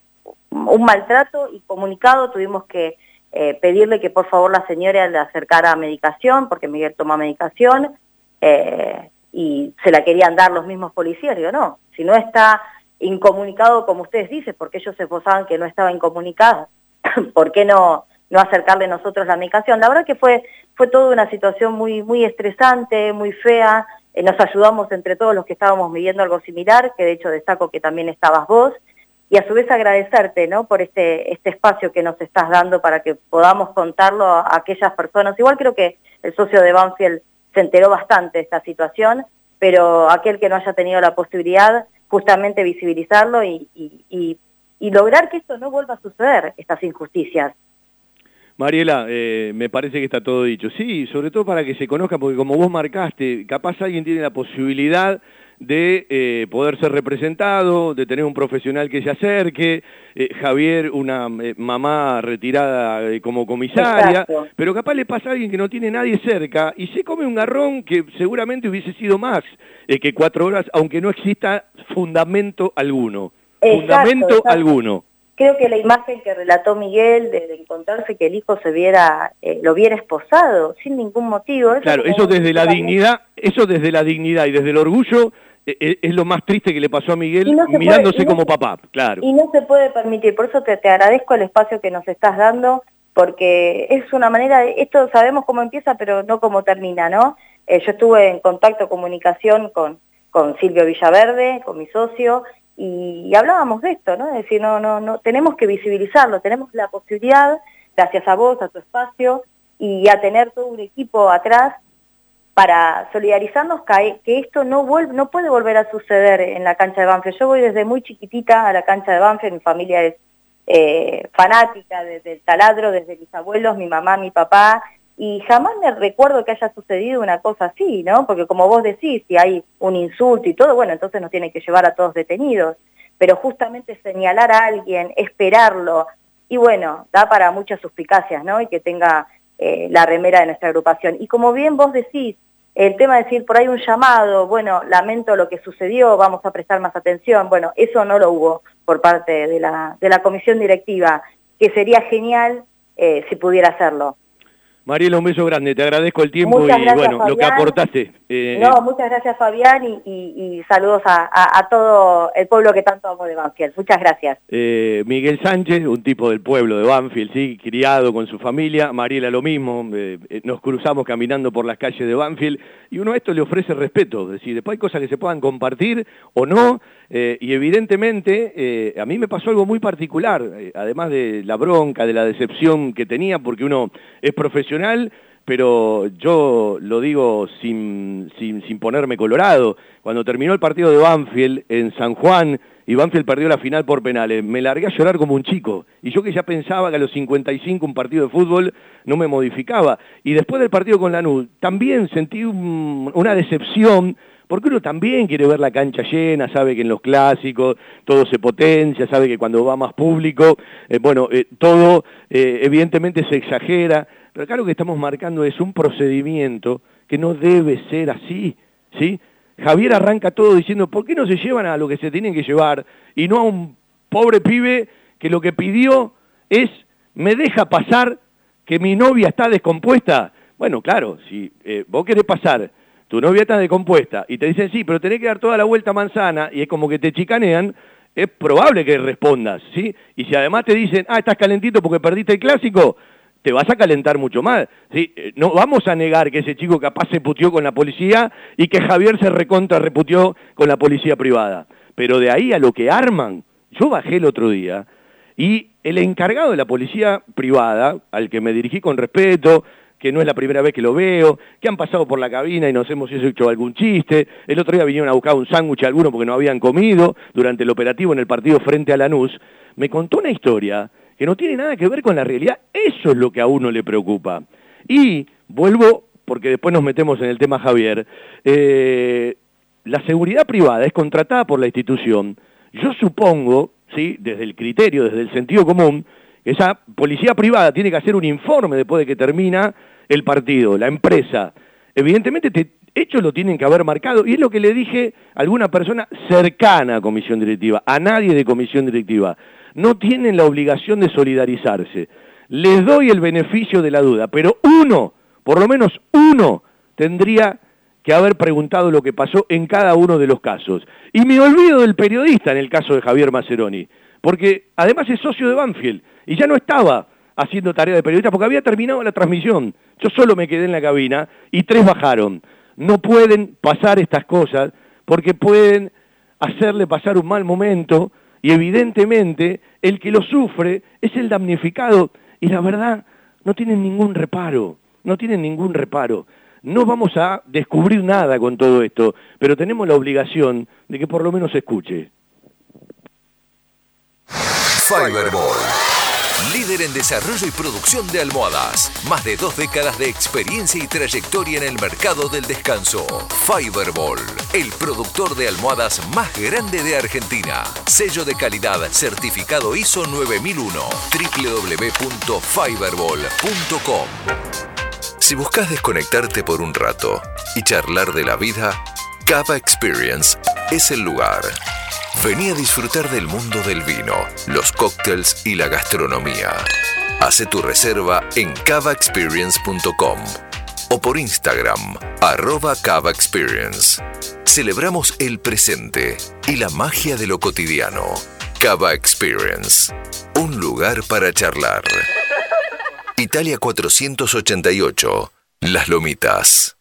un maltrato y comunicado tuvimos que eh, pedirle que por favor la señora le acercara a medicación, porque Miguel toma medicación, eh, y se la querían dar los mismos policías. Digo, no, si no está incomunicado como ustedes dicen, porque ellos se esposaban que no estaba incomunicado, ¿por qué no, no acercarle nosotros la medicación. La verdad que fue, fue toda una situación muy, muy estresante, muy fea, eh, nos ayudamos entre todos los que estábamos viviendo algo similar, que de hecho destaco que también estabas vos, y a su vez agradecerte ¿no? por este, este espacio que nos estás dando para que podamos contarlo a aquellas personas. Igual creo que el socio de Banfield se enteró bastante de esta situación, pero aquel que no haya tenido la posibilidad, justamente visibilizarlo y, y, y lograr que esto no vuelva a suceder, estas injusticias. Mariela, eh, me parece que está todo dicho. Sí, sobre todo para que se conozca, porque como vos marcaste, capaz alguien tiene la posibilidad de eh, poder ser representado, de tener un profesional que se acerque, eh, Javier, una mamá retirada como comisaria, pero capaz le pasa a alguien que no tiene nadie cerca y se come un garrón que seguramente hubiese sido más que cuatro horas, aunque no exista fundamento alguno. fundamento alguno. Creo que la imagen que relató Miguel de, encontrarse que el hijo se viera, eh, lo viera esposado sin ningún motivo. claro, eso desde la dignidad, eso desde la dignidad y desde el orgullo eh, eh, es lo más triste que le pasó a Miguel mirándose como papá, claro. Y no se puede permitir, por eso te, agradezco el espacio que nos estás dando, porque es una manera, esto sabemos cómo empieza, pero no cómo termina, ¿no? yo estuve en contacto, comunicación con, con Silvio Villaverde, con mi socio, y, hablábamos de esto, ¿no? Es decir, no, no, no, tenemos que visibilizarlo, tenemos la posibilidad, gracias a vos, a tu espacio, y a tener todo un equipo atrás para solidarizarnos que, esto no, vuelve, no puede volver a suceder en la cancha de Banfield. Yo voy desde muy chiquitita a la cancha de Banfield, mi familia es eh, fanática desde el taladro, desde mis abuelos, mi mamá, mi papá, y jamás me recuerdo que haya sucedido una cosa así, ¿no? Porque como vos decís, si hay un insulto y todo, bueno, entonces nos tienen que llevar a todos detenidos. Pero justamente señalar a alguien, esperarlo, y bueno, da para muchas suspicacias, ¿no? Y que tenga eh, la remera de nuestra agrupación. Y como bien vos decís, el tema de decir por ahí un llamado, bueno, lamento lo que sucedió, vamos a prestar más atención, bueno, eso no lo hubo por parte de la, de la comisión directiva, que sería genial eh, si pudiera hacerlo. Mariela, un beso grande, te agradezco el tiempo y bueno, lo que aportaste. Eh, no, muchas gracias Fabián y, saludos a, todo el pueblo que tanto amo de Banfield. Muchas gracias. Eh, Miguel Sánchez, un tipo del pueblo de Banfield, sí, criado con su familia. Mariela lo mismo, eh, nos cruzamos caminando por las calles de Banfield y uno a esto le ofrece respeto, es decir, después hay cosas que se puedan compartir o no, y evidentemente a mí me pasó algo muy particular, además de la bronca, de la decepción que tenía, porque uno es profesional pero yo lo digo sin, sin, sin, ponerme colorado. Cuando terminó el partido de Banfield en San Juan y Banfield perdió la final por penales, me largué a llorar como un chico. Y yo que ya pensaba que a los 55 un partido de fútbol no me modificaba. Y después del partido con Lanús también sentí una decepción porque uno también quiere ver la cancha llena, sabe que en los clásicos todo se potencia, sabe que cuando va más público, eh, bueno, eh, todo eh, evidentemente se exagera, pero acá lo que estamos marcando es un procedimiento que no debe ser así, ¿sí? Javier arranca todo diciendo, ¿por qué no se llevan a lo que se tienen que llevar y no a un pobre pibe que lo que pidió es, me deja pasar que mi novia está descompuesta? Bueno, claro, si eh, vos querés pasar, tu novia está descompuesta y te dicen, sí, pero tenés que dar toda la vuelta manzana y es como que te chicanean, es probable que respondas, ¿sí? Y si además te dicen, ah, estás calentito porque perdiste el clásico, te vas a calentar mucho más. ¿sí? Eh, no vamos a negar que ese chico capaz se putió con la policía y que Javier se recontra reputió con la policía privada. Pero de ahí a lo que arman, yo bajé el otro día y el encargado de la policía privada, al que me dirigí con respeto, que no es la primera vez que lo veo, que han pasado por la cabina y nos hemos hecho algún chiste, el otro día vinieron a buscar un sándwich alguno porque no habían comido durante el operativo en el partido frente a Lanús, me contó una historia que no tiene nada que ver con la realidad. Eso es lo que a uno le preocupa. Y vuelvo, porque después nos metemos en el tema Javier, eh, la seguridad privada es contratada por la institución. Yo supongo, ¿sí? desde el criterio, desde el sentido común, esa policía privada tiene que hacer un informe después de que termina el partido, la empresa. Evidentemente, este hechos lo tienen que haber marcado, y es lo que le dije a alguna persona cercana a comisión directiva, a nadie de comisión directiva no tienen la obligación de solidarizarse. Les doy el beneficio de la duda, pero uno, por lo menos uno, tendría que haber preguntado lo que pasó en cada uno de los casos. Y me olvido del periodista en el caso de Javier Maceroni, porque además es socio de Banfield y ya no estaba haciendo tarea de periodista porque había terminado la transmisión. Yo solo me quedé en la cabina y tres bajaron. No pueden pasar estas cosas porque pueden hacerle pasar un mal momento y evidentemente el que lo sufre es el damnificado y la verdad no tienen ningún reparo, no tienen ningún reparo. No vamos a descubrir nada con todo esto, pero tenemos la obligación de que por lo menos se escuche. Líder en desarrollo y producción de almohadas. Más de dos décadas de experiencia y trayectoria en el mercado del descanso. Fiberball, el productor de almohadas más grande de Argentina. Sello de calidad certificado ISO 9001. www.fiberball.com. Si buscas desconectarte por un rato y charlar de la vida, Cava Experience es el lugar. Vení a disfrutar del mundo del vino, los cócteles y la gastronomía. Hace tu reserva en cavaexperience.com o por Instagram, arroba Cava Experience. Celebramos el presente y la magia de lo cotidiano. Cava Experience, un lugar para charlar. Italia 488, Las Lomitas.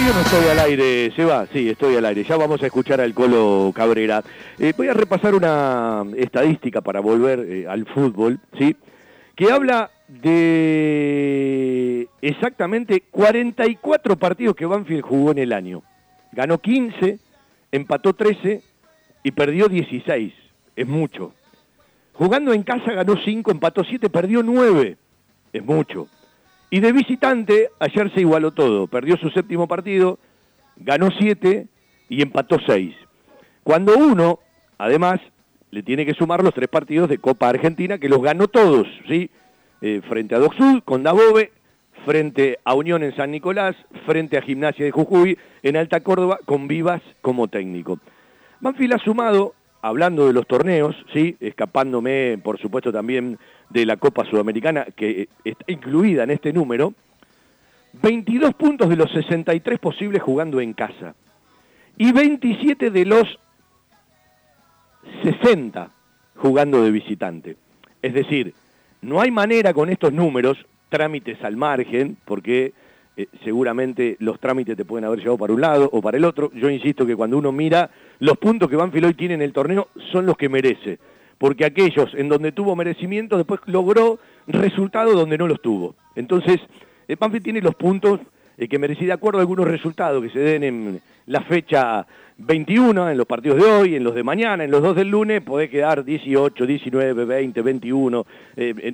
¿Estoy o no estoy al aire, Seba? Sí, estoy al aire. Ya vamos a escuchar al Colo Cabrera. Eh, voy a repasar una estadística para volver eh, al fútbol, ¿sí? Que habla de exactamente 44 partidos que Banfield jugó en el año. Ganó 15, empató 13 y perdió 16. Es mucho. Jugando en casa ganó 5, empató 7, perdió 9. Es mucho. Y de visitante, ayer se igualó todo. Perdió su séptimo partido, ganó siete y empató seis. Cuando uno, además, le tiene que sumar los tres partidos de Copa Argentina, que los ganó todos, ¿sí? Eh, frente a Doc Sud, con Dabove, frente a Unión en San Nicolás, frente a Gimnasia de Jujuy, en Alta Córdoba, con Vivas como técnico. Banfield ha sumado, hablando de los torneos, ¿sí? escapándome, por supuesto, también de la Copa Sudamericana, que está incluida en este número, 22 puntos de los 63 posibles jugando en casa y 27 de los 60 jugando de visitante. Es decir, no hay manera con estos números, trámites al margen, porque eh, seguramente los trámites te pueden haber llevado para un lado o para el otro. Yo insisto que cuando uno mira los puntos que Banfield hoy tiene en el torneo son los que merece porque aquellos en donde tuvo merecimiento después logró resultados donde no los tuvo. Entonces, el Banfield tiene los puntos eh, que merecía de acuerdo a algunos resultados que se den en la fecha 21, en los partidos de hoy, en los de mañana, en los dos del lunes, puede quedar 18, 19, 20, 21,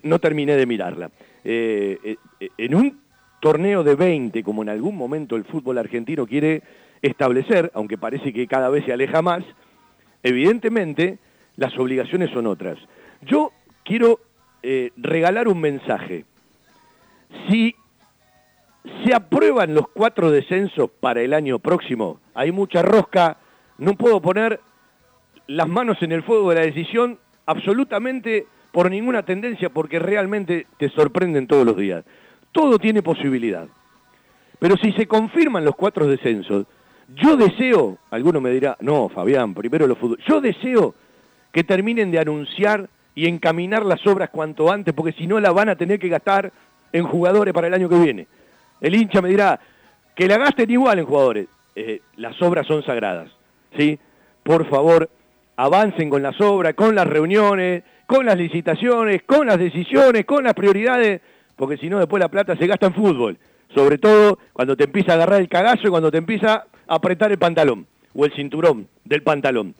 no terminé de mirarla. Eh, eh, en un torneo de 20, como en algún momento el fútbol argentino quiere establecer, aunque parece que cada vez se aleja más, evidentemente las obligaciones son otras. Yo quiero eh, regalar un mensaje. Si se aprueban los cuatro descensos para el año próximo, hay mucha rosca, no puedo poner las manos en el fuego de la decisión absolutamente por ninguna tendencia porque realmente te sorprenden todos los días. Todo tiene posibilidad. Pero si se confirman los cuatro descensos, yo deseo, alguno me dirá, no, Fabián, primero los fútbol, yo deseo que terminen de anunciar y encaminar las obras cuanto antes, porque si no la van a tener que gastar en jugadores para el año que viene. El hincha me dirá, que la gasten igual en jugadores. Eh, las obras son sagradas, ¿sí? Por favor, avancen con las obras, con las reuniones, con las licitaciones, con las decisiones, con las prioridades, porque si no después la plata se gasta en fútbol. Sobre todo cuando te empieza a agarrar el cagazo y cuando te empieza a apretar el pantalón o el cinturón del pantalón.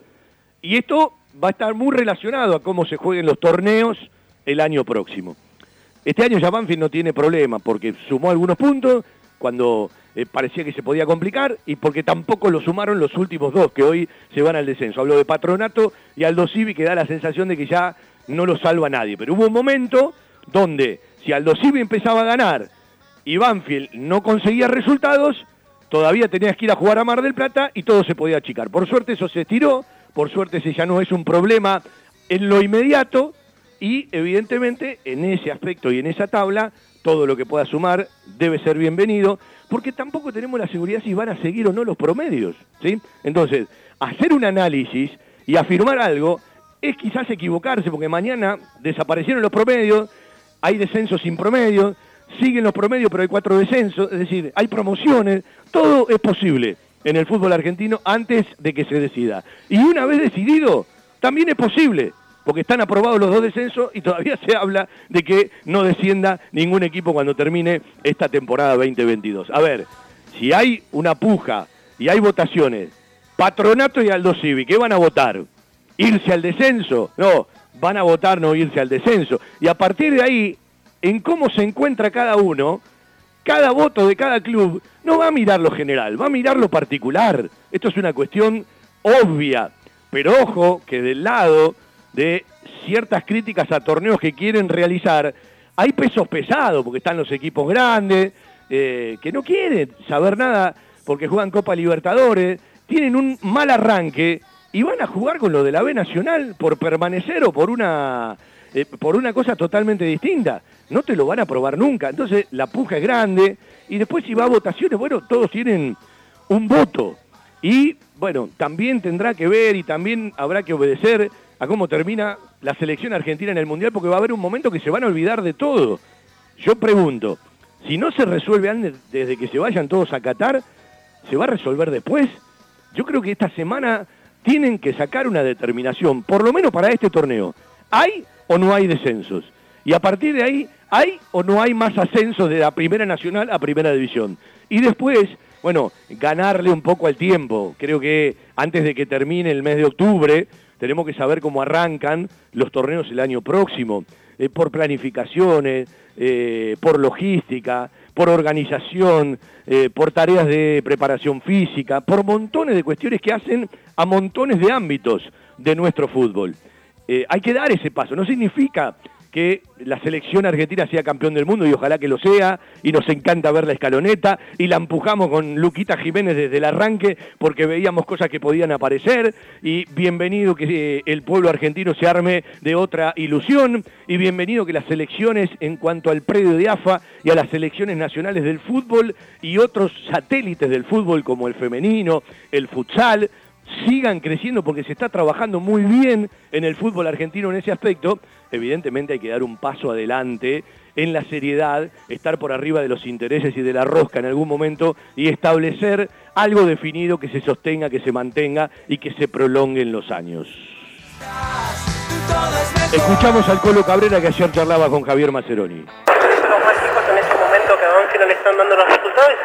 Y esto va a estar muy relacionado a cómo se jueguen los torneos el año próximo. Este año ya Banfield no tiene problema porque sumó algunos puntos cuando eh, parecía que se podía complicar y porque tampoco lo sumaron los últimos dos que hoy se van al descenso. Hablo de Patronato y Aldo Civi que da la sensación de que ya no lo salva nadie. Pero hubo un momento donde si Aldo Civi empezaba a ganar y Banfield no conseguía resultados, todavía tenías que ir a jugar a Mar del Plata y todo se podía achicar. Por suerte eso se estiró, por suerte ese ya no es un problema en lo inmediato y evidentemente en ese aspecto y en esa tabla todo lo que pueda sumar debe ser bienvenido, porque tampoco tenemos la seguridad si van a seguir o no los promedios, ¿sí? Entonces, hacer un análisis y afirmar algo es quizás equivocarse, porque mañana desaparecieron los promedios, hay descensos sin promedio, siguen los promedios, pero hay cuatro descensos, es decir, hay promociones, todo es posible en el fútbol argentino antes de que se decida. Y una vez decidido, también es posible, porque están aprobados los dos descensos y todavía se habla de que no descienda ningún equipo cuando termine esta temporada 2022. A ver, si hay una puja y hay votaciones, Patronato y Aldo Civi, ¿qué van a votar? ¿Irse al descenso? No, van a votar no irse al descenso. Y a partir de ahí, en cómo se encuentra cada uno, cada voto de cada club no va a mirar lo general, va a mirar lo particular. Esto es una cuestión obvia, pero ojo que del lado de ciertas críticas a torneos que quieren realizar, hay pesos pesados, porque están los equipos grandes, eh, que no quieren saber nada porque juegan Copa Libertadores, tienen un mal arranque y van a jugar con lo de la B Nacional por permanecer o por una, eh, por una cosa totalmente distinta. No te lo van a probar nunca. Entonces la puja es grande y después si va a votaciones, bueno, todos tienen un voto. Y bueno, también tendrá que ver y también habrá que obedecer a cómo termina la selección argentina en el Mundial porque va a haber un momento que se van a olvidar de todo. Yo pregunto, si no se resuelve antes desde que se vayan todos a Qatar, ¿se va a resolver después? Yo creo que esta semana tienen que sacar una determinación, por lo menos para este torneo. ¿Hay o no hay descensos? Y a partir de ahí, ¿hay o no hay más ascensos de la Primera Nacional a Primera División? Y después, bueno, ganarle un poco al tiempo. Creo que antes de que termine el mes de octubre, tenemos que saber cómo arrancan los torneos el año próximo, eh, por planificaciones, eh, por logística, por organización, eh, por tareas de preparación física, por montones de cuestiones que hacen a montones de ámbitos de nuestro fútbol. hay que dar ese paso, no significa que la selección argentina sea campeón del mundo y ojalá que lo sea, y nos encanta ver la escaloneta, y la empujamos con Luquita Jiménez desde el arranque porque veíamos cosas que podían aparecer, y bienvenido que eh, el pueblo argentino se arme de otra ilusión, y bienvenido que las selecciones en cuanto al predio de AFA y a las selecciones nacionales del fútbol y otros satélites del fútbol como el femenino, el futsal, sigan creciendo porque se está trabajando muy bien en el fútbol argentino en ese aspecto, evidentemente hay que dar un paso adelante en la seriedad, estar por arriba de los intereses y de la rosca en algún momento y establecer algo definido que se sostenga, que se mantenga y que se prolongue en los años. Escuchamos al Colo Cabrera que ayer charlaba con Javier Maceroni.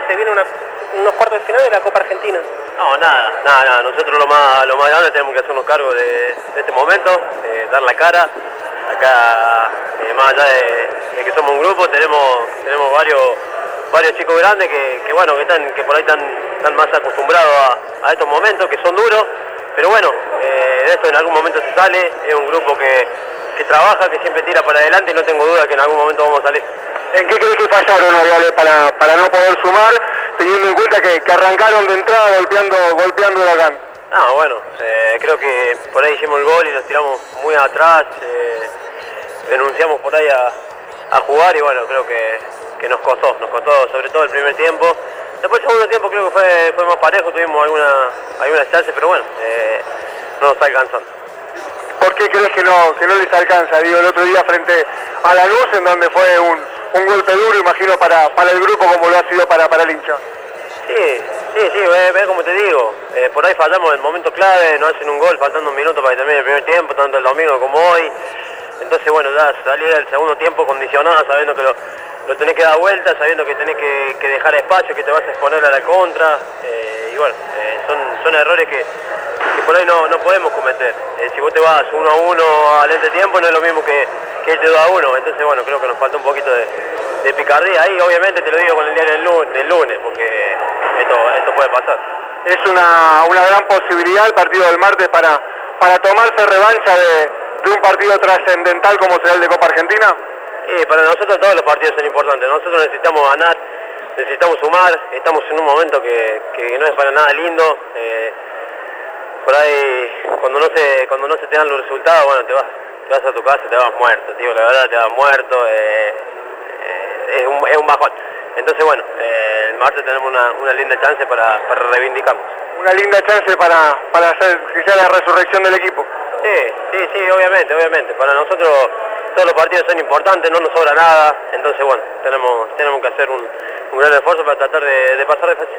Se viene unos cuartos de final de la Copa Argentina. No, nada, nada, nada. Nosotros lo más, lo más grande tenemos que hacernos cargo de, este momento, dar la cara. Acá, eh, más allá de, que somos un grupo, tenemos, tenemos varios, varios chicos grandes que, bueno, que, están, que por ahí están, más acostumbrados a, estos momentos, que son duros. Pero bueno, eh, de esto en algún momento se sale, es un grupo que, que trabaja, que siempre tira para adelante y no tengo duda que en algún momento vamos a salir. ¿En qué crees que fallaron, para, para no poder sumar, teniendo en cuenta que, arrancaron de entrada golpeando, golpeando Huracán? Ah, bueno, eh, creo que por ahí hicimos el gol y nos tiramos muy atrás, eh, renunciamos por ahí a, jugar y bueno, creo que, nos costó, nos costó sobre todo el primer tiempo. Después el segundo tiempo creo que fue, fue más parejo, tuvimos alguna, algunas chances, pero bueno, eh, no nos está alcanzando. ¿Por qué crees que no, que no les alcanza? Digo, el otro día frente a la luz, en donde fue un, un golpe duro, imagino, para, para el grupo como lo ha sido para, para el hincha. Sí, sí, sí, ve, como te digo, eh, por ahí fallamos en el momento clave, no hacen un gol faltando un minuto para que termine el primer tiempo, tanto el domingo como hoy. Entonces, bueno, ya salir del segundo tiempo condicionado, sabiendo que lo, tenés que dar vuelta, sabiendo que tenés que, dejar espacio, que te vas a exponer a la contra. Eh, y bueno, eh, son, son errores que, por ahí no, no podemos cometer. si vos te vas uno a uno al este tiempo, no es lo mismo que, que te da uno. Entonces, bueno, creo que nos falta un poquito de, picardía. Ahí, obviamente, te lo digo con el día del lunes, porque esto, esto puede pasar. Es una, una gran posibilidad el partido del martes para, para tomarse revancha de, un partido trascendental como será el de Copa Argentina. Sí, para nosotros todos los partidos son importantes. Nosotros necesitamos ganar necesitamos sumar, estamos en un momento que, que no es para nada lindo. Eh, por ahí, cuando no se cuando no se te dan los resultados, bueno, te vas, te vas a tu casa, te vas muerto, tío, la verdad te vas muerto, eh, eh, es, un, es un bajón. Entonces, bueno, el martes tenemos una, una linda chance para, para reivindicarnos. Una linda chance para, para hacer que sea la resurrección del equipo. Sí, sí, sí, obviamente, obviamente. Para nosotros todos los partidos son importantes, no nos sobra nada, entonces bueno, tenemos, tenemos que hacer un, un gran esfuerzo para tratar de, de pasar de fase.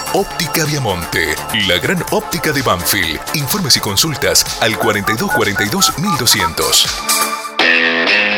Óptica Viamonte, la gran óptica de Banfield. Informes y consultas al 4242 1200.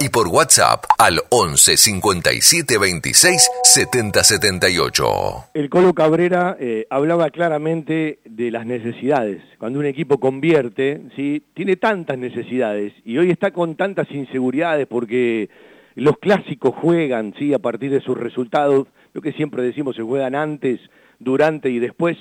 y por WhatsApp al 11 57 26 70 78. El Colo Cabrera eh, hablaba claramente de las necesidades. Cuando un equipo convierte, ¿sí? tiene tantas necesidades y hoy está con tantas inseguridades porque los clásicos juegan ¿sí? a partir de sus resultados, lo que siempre decimos, se juegan antes, durante y después.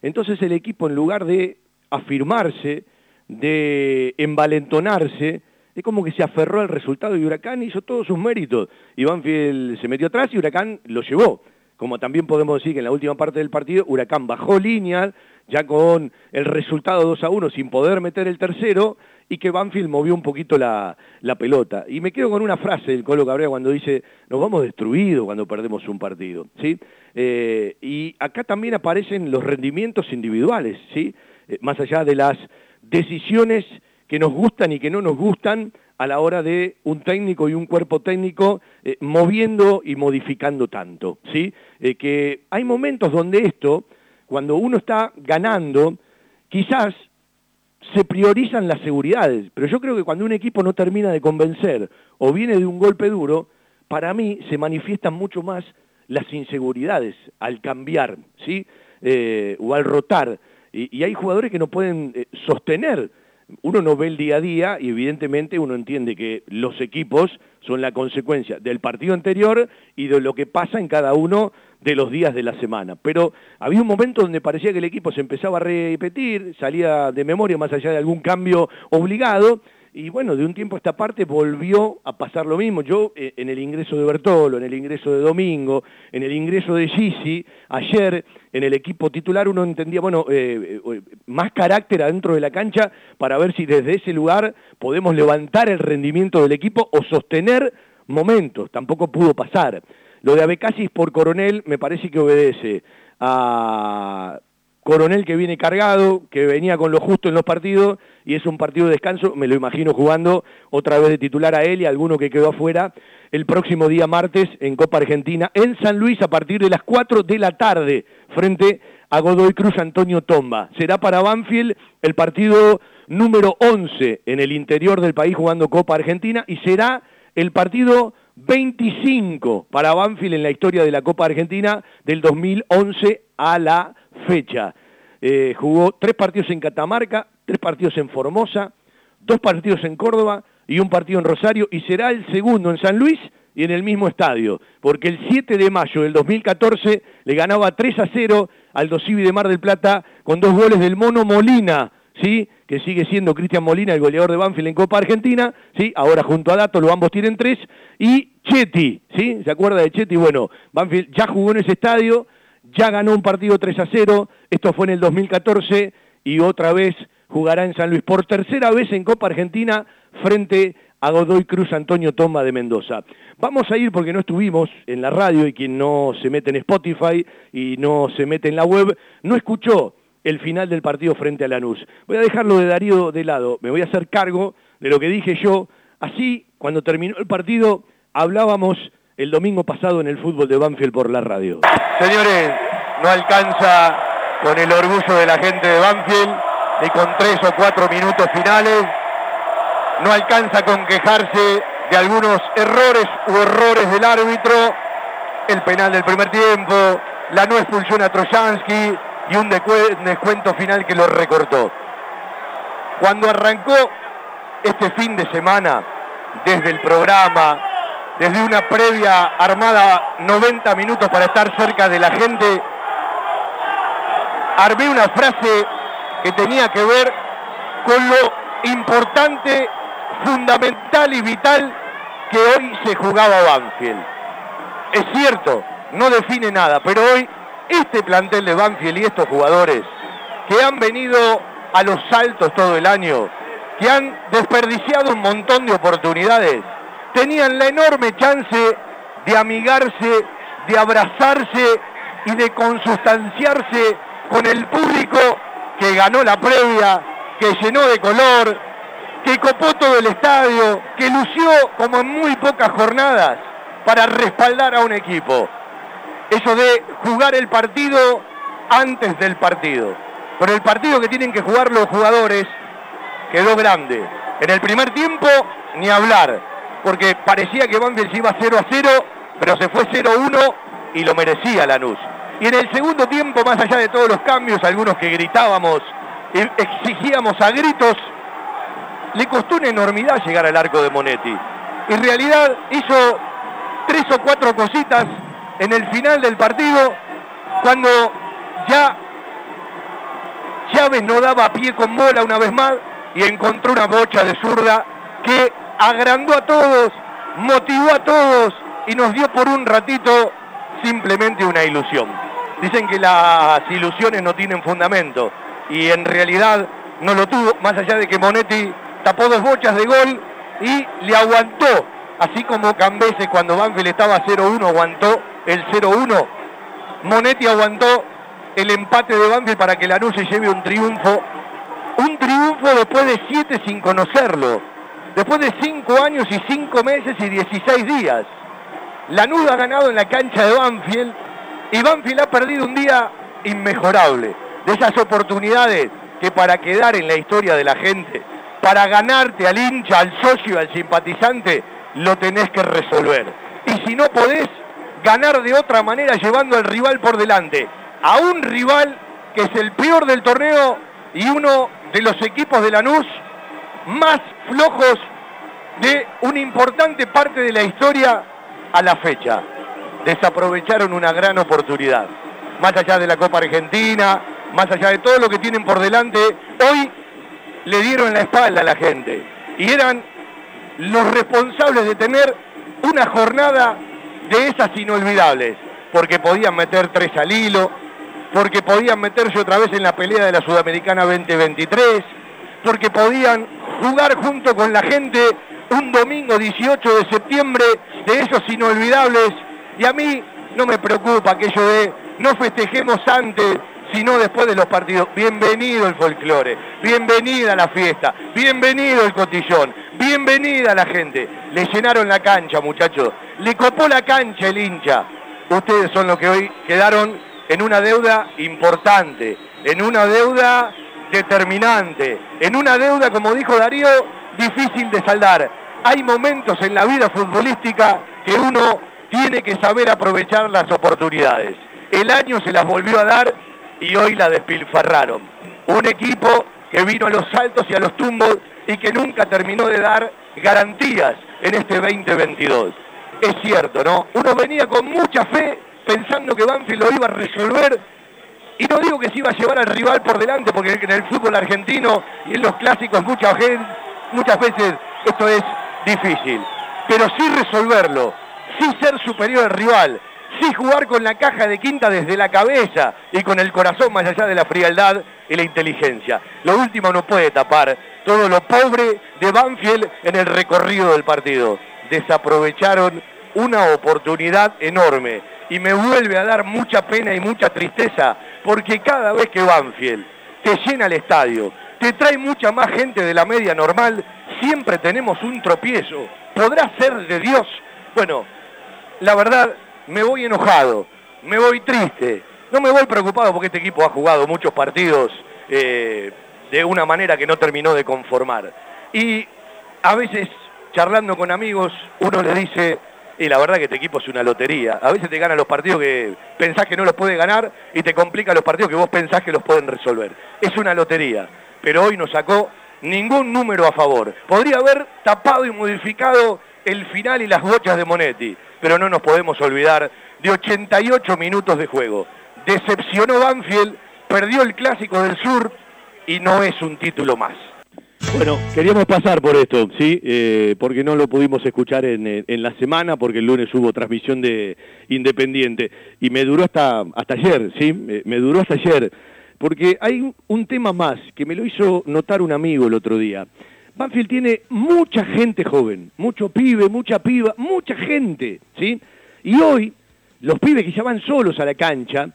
Entonces el equipo en lugar de afirmarse, de envalentonarse, es como que se aferró al resultado y Huracán hizo todos sus méritos. Y Banfield se metió atrás y Huracán lo llevó. Como también podemos decir que en la última parte del partido Huracán bajó línea, ya con el resultado 2 a 1 sin poder meter el tercero, y que Banfield movió un poquito la, pelota. Y me quedo con una frase del Colo Cabrera cuando dice, nos vamos destruidos cuando perdemos un partido. ¿sí? Eh, y acá también aparecen los rendimientos individuales, ¿sí? Eh, más allá de las decisiones que nos gustan y que no nos gustan a la hora de un técnico y un cuerpo técnico eh, moviendo y modificando tanto, ¿sí? Eh, que hay momentos donde esto, cuando uno está ganando, quizás se priorizan las seguridades, pero yo creo que cuando un equipo no termina de convencer o viene de un golpe duro, para mí se manifiestan mucho más las inseguridades al cambiar, ¿sí? Eh, o al rotar. Y, y, hay jugadores que no pueden sostener uno no ve el día a día y evidentemente uno entiende que los equipos son la consecuencia del partido anterior y de lo que pasa en cada uno de los días de la semana. Pero había un momento donde parecía que el equipo se empezaba a repetir, salía de memoria más allá de algún cambio obligado, y bueno, de un tiempo a esta parte volvió a pasar lo mismo. Yo eh, en el ingreso de Bertolo, en el ingreso de Domingo, en el ingreso de Gisi, ayer en el equipo titular uno entendía, bueno, eh, eh, más carácter adentro de la cancha para ver si desde ese lugar podemos levantar el rendimiento del equipo o sostener momentos. Tampoco pudo pasar. Lo de Abecasis por Coronel me parece que obedece a Coronel que viene cargado, que venía con lo justo en los partidos y es un partido de descanso, me lo imagino jugando otra vez de titular a él y a alguno que quedó afuera el próximo día martes en Copa Argentina en San Luis a partir de las 4 de la tarde frente a Godoy Cruz Antonio Tomba. Será para Banfield el partido número 11 en el interior del país jugando Copa Argentina y será el partido 25 para Banfield en la historia de la Copa Argentina del 2011 a la fecha. Eh, jugó tres partidos en Catamarca, tres partidos en Formosa, dos partidos en Córdoba y un partido en Rosario y será el segundo en San Luis y en el mismo estadio, porque el 7 de mayo del 2014 le ganaba 3 a 0 al Dosivi de Mar del Plata con dos goles del Mono Molina, ¿sí? que sigue siendo Cristian Molina, el goleador de Banfield en Copa Argentina, ¿sí? ahora junto a Dato, los ambos tienen tres, y Chetti, ¿sí? ¿se acuerda de Chetti? Bueno, Banfield ya jugó en ese estadio, ya ganó un partido 3 a 0, esto fue en el 2014, y otra vez jugará en San Luis, por tercera vez en Copa Argentina, frente a Godoy Cruz Antonio Toma de Mendoza. Vamos a ir porque no estuvimos en la radio y quien no se mete en Spotify y no se mete en la web, no escuchó el final del partido frente a Lanús. Voy a dejarlo de Darío de lado, me voy a hacer cargo de lo que dije yo. Así, cuando terminó el partido, hablábamos el domingo pasado en el fútbol de Banfield por la radio. Señores, no alcanza con el orgullo de la gente de Banfield, ni con tres o cuatro minutos finales, no alcanza con quejarse de algunos errores u errores del árbitro, el penal del primer tiempo, la no expulsión a Trojansky y un descuento final que lo recortó. Cuando arrancó este fin de semana, desde el programa, desde una previa armada 90 minutos para estar cerca de la gente, armé una frase que tenía que ver con lo importante fundamental y vital que hoy se jugaba Banfield. Es cierto, no define nada, pero hoy este plantel de Banfield y estos jugadores que han venido a los saltos todo el año, que han desperdiciado un montón de oportunidades, tenían la enorme chance de amigarse, de abrazarse y de consustanciarse con el público que ganó la previa, que llenó de color, que copó todo el estadio, que lució como en muy pocas jornadas para respaldar a un equipo. Eso de jugar el partido antes del partido. Pero el partido que tienen que jugar los jugadores quedó grande. En el primer tiempo, ni hablar, porque parecía que Banfield iba 0 a 0, pero se fue 0-1 y lo merecía Lanús. Y en el segundo tiempo, más allá de todos los cambios, algunos que gritábamos, exigíamos a gritos le costó una enormidad llegar al arco de Monetti. En realidad hizo tres o cuatro cositas en el final del partido cuando ya Chávez no daba pie con bola una vez más y encontró una bocha de zurda que agrandó a todos, motivó a todos y nos dio por un ratito simplemente una ilusión. Dicen que las ilusiones no tienen fundamento y en realidad no lo tuvo, más allá de que Monetti tapó dos bochas de gol y le aguantó, así como Cambese cuando Banfield estaba 0-1 aguantó el 0-1. Monetti aguantó el empate de Banfield para que Lanús se lleve un triunfo. Un triunfo después de siete sin conocerlo. Después de cinco años y cinco meses y 16 días. Lanús ha ganado en la cancha de Banfield y Banfield ha perdido un día inmejorable. De esas oportunidades que para quedar en la historia de la gente para ganarte al hincha, al socio, al simpatizante, lo tenés que resolver. Y si no podés, ganar de otra manera llevando al rival por delante. A un rival que es el peor del torneo y uno de los equipos de Lanús más flojos de una importante parte de la historia a la fecha. Desaprovecharon una gran oportunidad. Más allá de la Copa Argentina, más allá de todo lo que tienen por delante, hoy le dieron la espalda a la gente y eran los responsables de tener una jornada de esas inolvidables, porque podían meter tres al hilo, porque podían meterse otra vez en la pelea de la Sudamericana 2023, porque podían jugar junto con la gente un domingo 18 de septiembre de esos inolvidables y a mí no me preocupa aquello de no festejemos antes sino después de los partidos. Bienvenido el folclore, bienvenida la fiesta, bienvenido el cotillón, bienvenida la gente. Le llenaron la cancha, muchachos, le copó la cancha el hincha. Ustedes son los que hoy quedaron en una deuda importante, en una deuda determinante, en una deuda, como dijo Darío, difícil de saldar. Hay momentos en la vida futbolística que uno tiene que saber aprovechar las oportunidades. El año se las volvió a dar y hoy la despilfarraron. Un equipo que vino a los saltos y a los tumbos y que nunca terminó de dar garantías en este 2022. Es cierto, ¿no? Uno venía con mucha fe pensando que Banfield lo iba a resolver Y no digo que se iba a llevar al rival por delante, porque en el fútbol argentino y en los clásicos muchas veces esto es difícil. Pero sí resolverlo, sí ser superior al rival, sí jugar con la caja de quinta desde la cabeza y con el corazón más allá de la frialdad y la inteligencia. Lo último no puede tapar todo lo pobre de Banfield en el recorrido del partido. Desaprovecharon una oportunidad enorme y me vuelve a dar mucha pena y mucha tristeza porque cada vez que Banfield te llena el estadio, te trae mucha más gente de la media normal, siempre tenemos un tropiezo. ¿Podrá ser de Dios? Bueno, la verdad, me voy enojado, me voy triste, no me voy preocupado porque este equipo ha jugado muchos partidos eh, de una manera que no terminó de conformar. Y a veces, charlando con amigos, uno le dice, y la verdad que este equipo es una lotería. A veces te ganan los partidos que pensás que no los puede ganar y te complica los partidos que vos pensás que los pueden resolver. Es una lotería, pero hoy no sacó ningún número a favor. Podría haber tapado y modificado el final y las bochas de Monetti, pero no nos podemos olvidar de 88 minutos de juego. Decepcionó Banfield, perdió el Clásico del Sur y no es un título más. Bueno, queríamos pasar por esto, ¿sí? Eh, porque no lo pudimos escuchar en, la semana, porque el lunes hubo transmisión de Independiente. Y me duró hasta, hasta ayer, ¿sí? Me, duró hasta ayer. Porque hay un tema más que me lo hizo notar un amigo el otro día. Banfield tiene mucha gente joven, mucho pibe, mucha piba, mucha gente, ¿sí? Y hoy, los pibes que ya van solos a la cancha,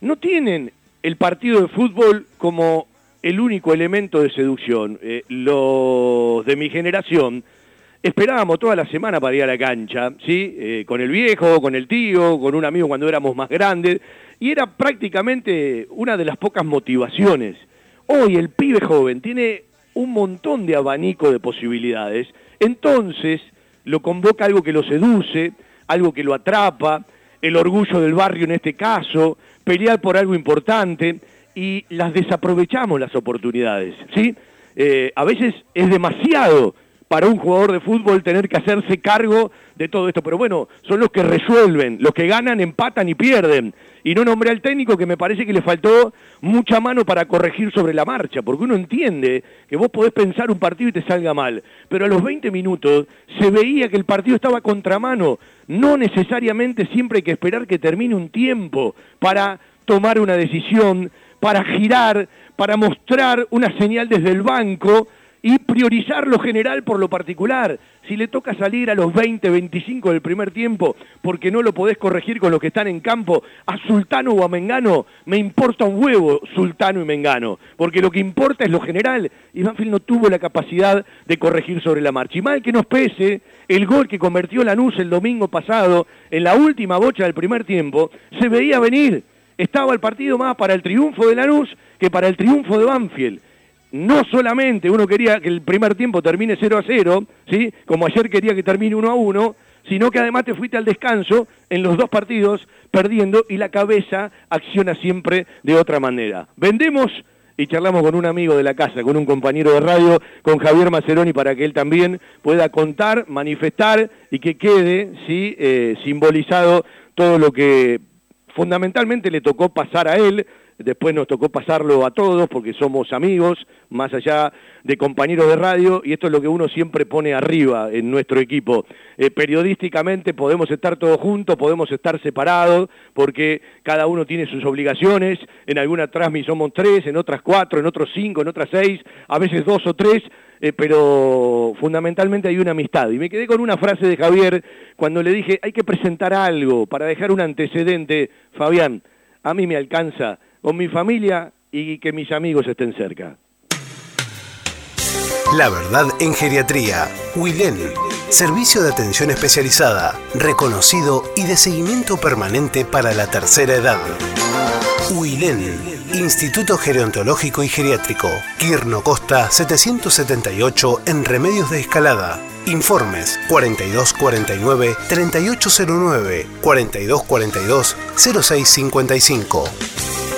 no tienen el partido de fútbol como el único elemento de seducción. Eh, los de mi generación esperábamos toda la semana para ir a la cancha, ¿sí? Eh, con el viejo, con el tío, con un amigo cuando éramos más grandes, y era prácticamente una de las pocas motivaciones. Hoy el pibe joven tiene un montón de abanico de posibilidades, entonces lo convoca algo que lo seduce, algo que lo atrapa, el orgullo del barrio en este caso, pelear por algo importante, y las desaprovechamos las oportunidades, ¿sí? Eh, a veces es demasiado para un jugador de fútbol tener que hacerse cargo de todo esto, pero bueno, son los que resuelven, los que ganan, empatan y pierden. Y no nombré al técnico que me parece que le faltó mucha mano para corregir sobre la marcha, porque uno entiende que vos podés pensar un partido y te salga mal, pero a los 20 minutos se veía que el partido estaba contramano. No necesariamente siempre hay que esperar que termine un tiempo para tomar una decisión, para girar, para mostrar una señal desde el banco y priorizar lo general por lo particular. Si le toca salir a los 20, 25 del primer tiempo porque no lo podés corregir con los que están en campo, a Sultano o a Mengano, me importa un huevo Sultano y Mengano, porque lo que importa es lo general. Y Banfield no tuvo la capacidad de corregir sobre la marcha. Y mal que nos pese, el gol que convirtió Lanús el domingo pasado en la última bocha del primer tiempo, se veía venir estaba el partido más para el triunfo de Lanús que para el triunfo de Banfield. No solamente uno quería que el primer tiempo termine 0 a 0, ¿sí? como ayer quería que termine 1 a 1, sino que además te fuiste al descanso en los dos partidos perdiendo y la cabeza acciona siempre de otra manera. Vendemos y charlamos con un amigo de la casa, con un compañero de radio, con Javier Maceroni, para que él también pueda contar, manifestar y que quede ¿sí? Eh, simbolizado todo lo que fundamentalmente le tocó pasar a él, después nos tocó pasarlo a todos porque somos amigos, más allá de compañeros de radio, y esto es lo que uno siempre pone arriba en nuestro equipo. Eh, periodísticamente podemos estar todos juntos, podemos estar separados, porque cada uno tiene sus obligaciones, en alguna transmisión somos tres, en otras cuatro, en otros cinco, en otras seis, a veces dos o tres, eh, pero fundamentalmente hay una amistad. Y me quedé con una frase de Javier cuando le dije, hay que presentar algo para dejar un antecedente. Fabián, a mí me alcanza con mi familia y que mis amigos estén cerca. La verdad en geriatría. Wilén. Servicio de atención especializada, reconocido y de seguimiento permanente para la tercera edad. Wilén Instituto Gerontológico y Geriátrico, Quirno Costa 778 en Remedios de Escalada. Informes 4249-3809, 4242-0655.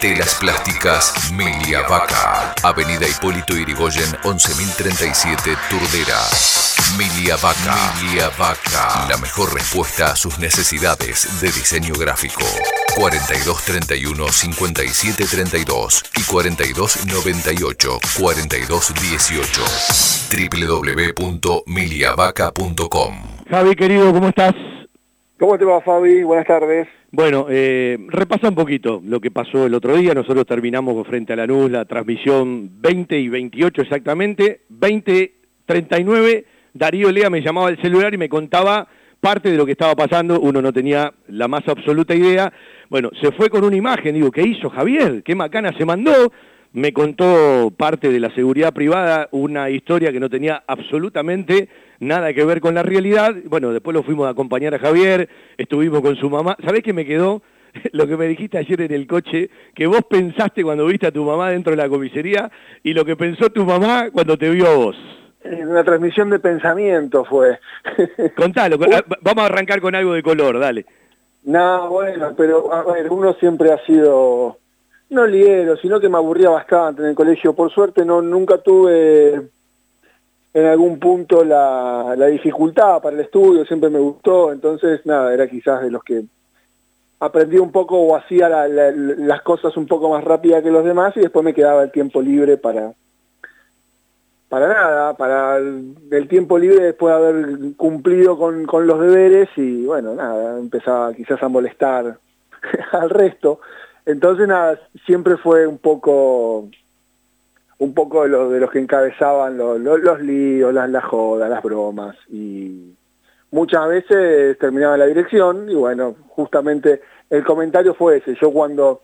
Telas Plásticas Milia Vaca. Avenida Hipólito Irigoyen 11037 Turdera. Milia Vaca. Milia Vaca. La mejor respuesta a sus necesidades de diseño gráfico. 4231 5732 y 4298 4218. www.miliavaca.com. Javi, querido, ¿cómo estás? ¿Cómo te va, Fabi? Buenas tardes. Bueno, eh, repasa un poquito lo que pasó el otro día. Nosotros terminamos frente a la luz la transmisión 20 y 28 exactamente. 20.39, Darío Lea me llamaba al celular y me contaba parte de lo que estaba pasando. Uno no tenía la más absoluta idea. Bueno, se fue con una imagen. Digo, ¿qué hizo Javier? ¿Qué macana se mandó? Me contó parte de la seguridad privada, una historia que no tenía absolutamente nada que ver con la realidad. Bueno, después lo fuimos a acompañar a Javier, estuvimos con su mamá. ¿Sabés qué me quedó? Lo que me dijiste ayer en el coche, que vos pensaste cuando viste a tu mamá dentro de la comisaría y lo que pensó tu mamá cuando te vio a vos. Una transmisión de pensamiento fue. Contalo, vamos a arrancar con algo de color, dale. No, bueno, pero a ver, uno siempre ha sido, no liero, sino que me aburría bastante en el colegio. Por suerte no nunca tuve en algún punto la, dificultad para el estudio, siempre me gustó, entonces nada, era quizás de los que aprendí un poco o hacía las cosas un poco más rápida que los demás y después me quedaba el tiempo libre para para nada, para el, tiempo libre después de haber cumplido con, con los deberes y bueno, nada, empezaba quizás a molestar al resto. Entonces nada, siempre fue un poco un poco de, de los que encabezaban los, líos, las, jodas, las bromas, y muchas veces terminaba la dirección, y bueno, justamente el comentario fue ese, yo cuando,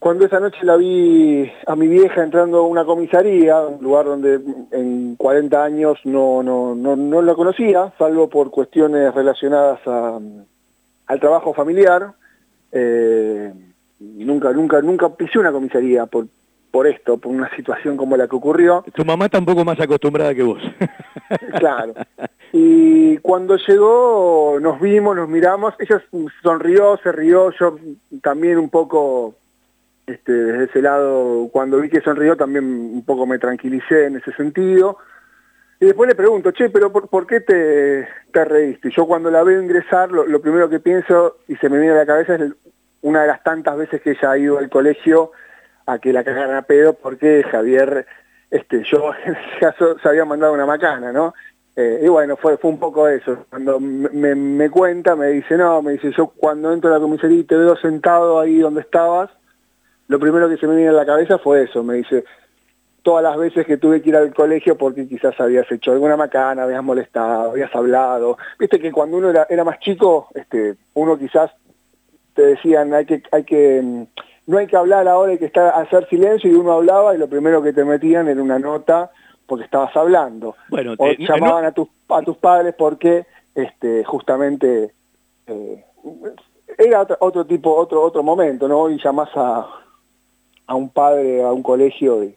cuando esa noche la vi a mi vieja entrando a una comisaría, un lugar donde en 40 años no, no, no, no la conocía, salvo por cuestiones relacionadas al trabajo familiar, eh, nunca, nunca, nunca pisé una comisaría por esto, por una situación como la que ocurrió. Tu mamá está un poco más acostumbrada que vos. claro. Y cuando llegó nos vimos, nos miramos, ella sonrió, se rió, yo también un poco, este, desde ese lado, cuando vi que sonrió también un poco me tranquilicé en ese sentido. Y después le pregunto, che, pero ¿por, qué te, te, reíste? Yo cuando la veo ingresar, lo, lo primero que pienso y se me viene a la cabeza es una de las tantas veces que ella ha ido al colegio a que la cagaran a pedo porque Javier, este, yo en ese caso se había mandado una macana, ¿no? Eh, y bueno, fue, fue un poco eso. Cuando me, cuenta, me dice, no, me dice, yo cuando entro a la comisaría y te veo sentado ahí donde estabas, lo primero que se me viene a la cabeza fue eso, me dice, todas las veces que tuve que ir al colegio porque quizás habías hecho alguna macana, habías molestado, habías hablado. Viste que cuando uno era, era más chico, este, uno quizás te decían, hay que, hay que mm, no hay que hablar ahora, hay que estar, hacer silencio y uno hablaba y lo primero que te metían era una nota porque estabas hablando. Bueno, o llamaban a, tus, a tus padres porque este, justamente eh, era otro, tipo, otro, otro momento, ¿no? Y llamás a, a un padre, a un colegio y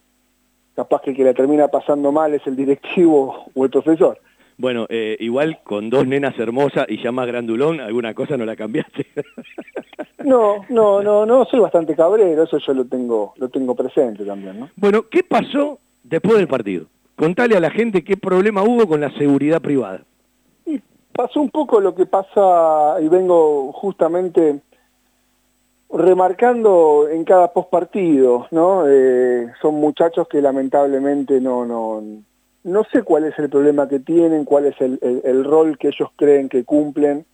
capaz que el que la termina pasando mal es el directivo o el profesor. Bueno, eh, igual con dos nenas hermosas y ya más grandulón, alguna cosa no la cambiaste. no, no, no, no, soy bastante cabrero, eso yo lo tengo, lo tengo presente también, ¿no? Bueno, ¿qué pasó después del partido? Contale a la gente qué problema hubo con la seguridad privada. Y pasó un poco lo que pasa, y vengo justamente remarcando en cada postpartido, ¿no? Eh, son muchachos que lamentablemente no, no, no sé cuál es el problema que tienen, cuál es el, rol que ellos creen que cumplen,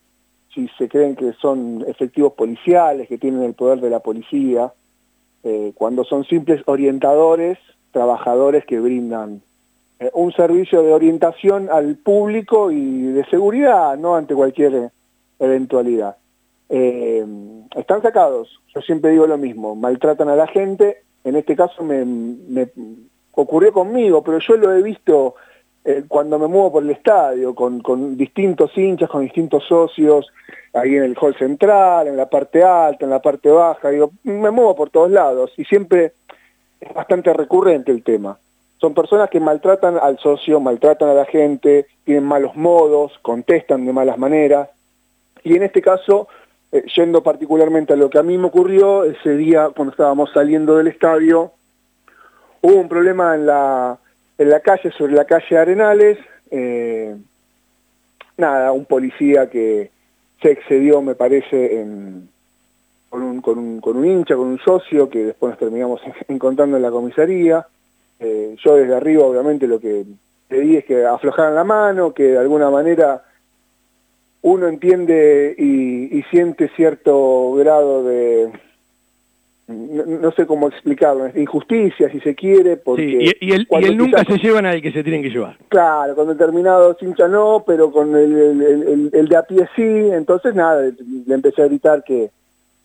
si se creen que son efectivos policiales, que tienen el poder de la policía, eh, cuando son simples orientadores, trabajadores que brindan eh, un servicio de orientación al público y de seguridad, no ante cualquier eventualidad. Eh, están sacados, yo siempre digo lo mismo, maltratan a la gente, en este caso me ocurrió conmigo, pero yo lo he visto eh, cuando me muevo por el estadio, con, distintos hinchas, con distintos socios, ahí en el hall central, en la parte alta, en la parte baja, digo, me muevo por todos lados y siempre es bastante recurrente el tema. Son personas que maltratan al socio, maltratan a la gente, tienen malos modos, contestan de malas maneras, y en este caso eh, yendo particularmente a lo que a mí me ocurrió, ese día cuando estábamos saliendo del estadio, hubo un problema en la, en la calle, sobre la calle Arenales, eh, nada, un policía que se excedió, me parece, con, un, con, un, con, un, hincha, con un socio, que después nos terminamos encontrando en la comisaría. Eh, yo desde arriba, obviamente, lo que pedí es que aflojaran la mano, que de alguna manera uno entiende y, siente cierto grado de, no, sé cómo explicarlo, injusticia si se quiere, porque... y, él, nunca se llevan al que se tienen que llevar. Claro, con determinados hinchas no, pero con el, de a pie sí, entonces nada, le empecé a gritar que,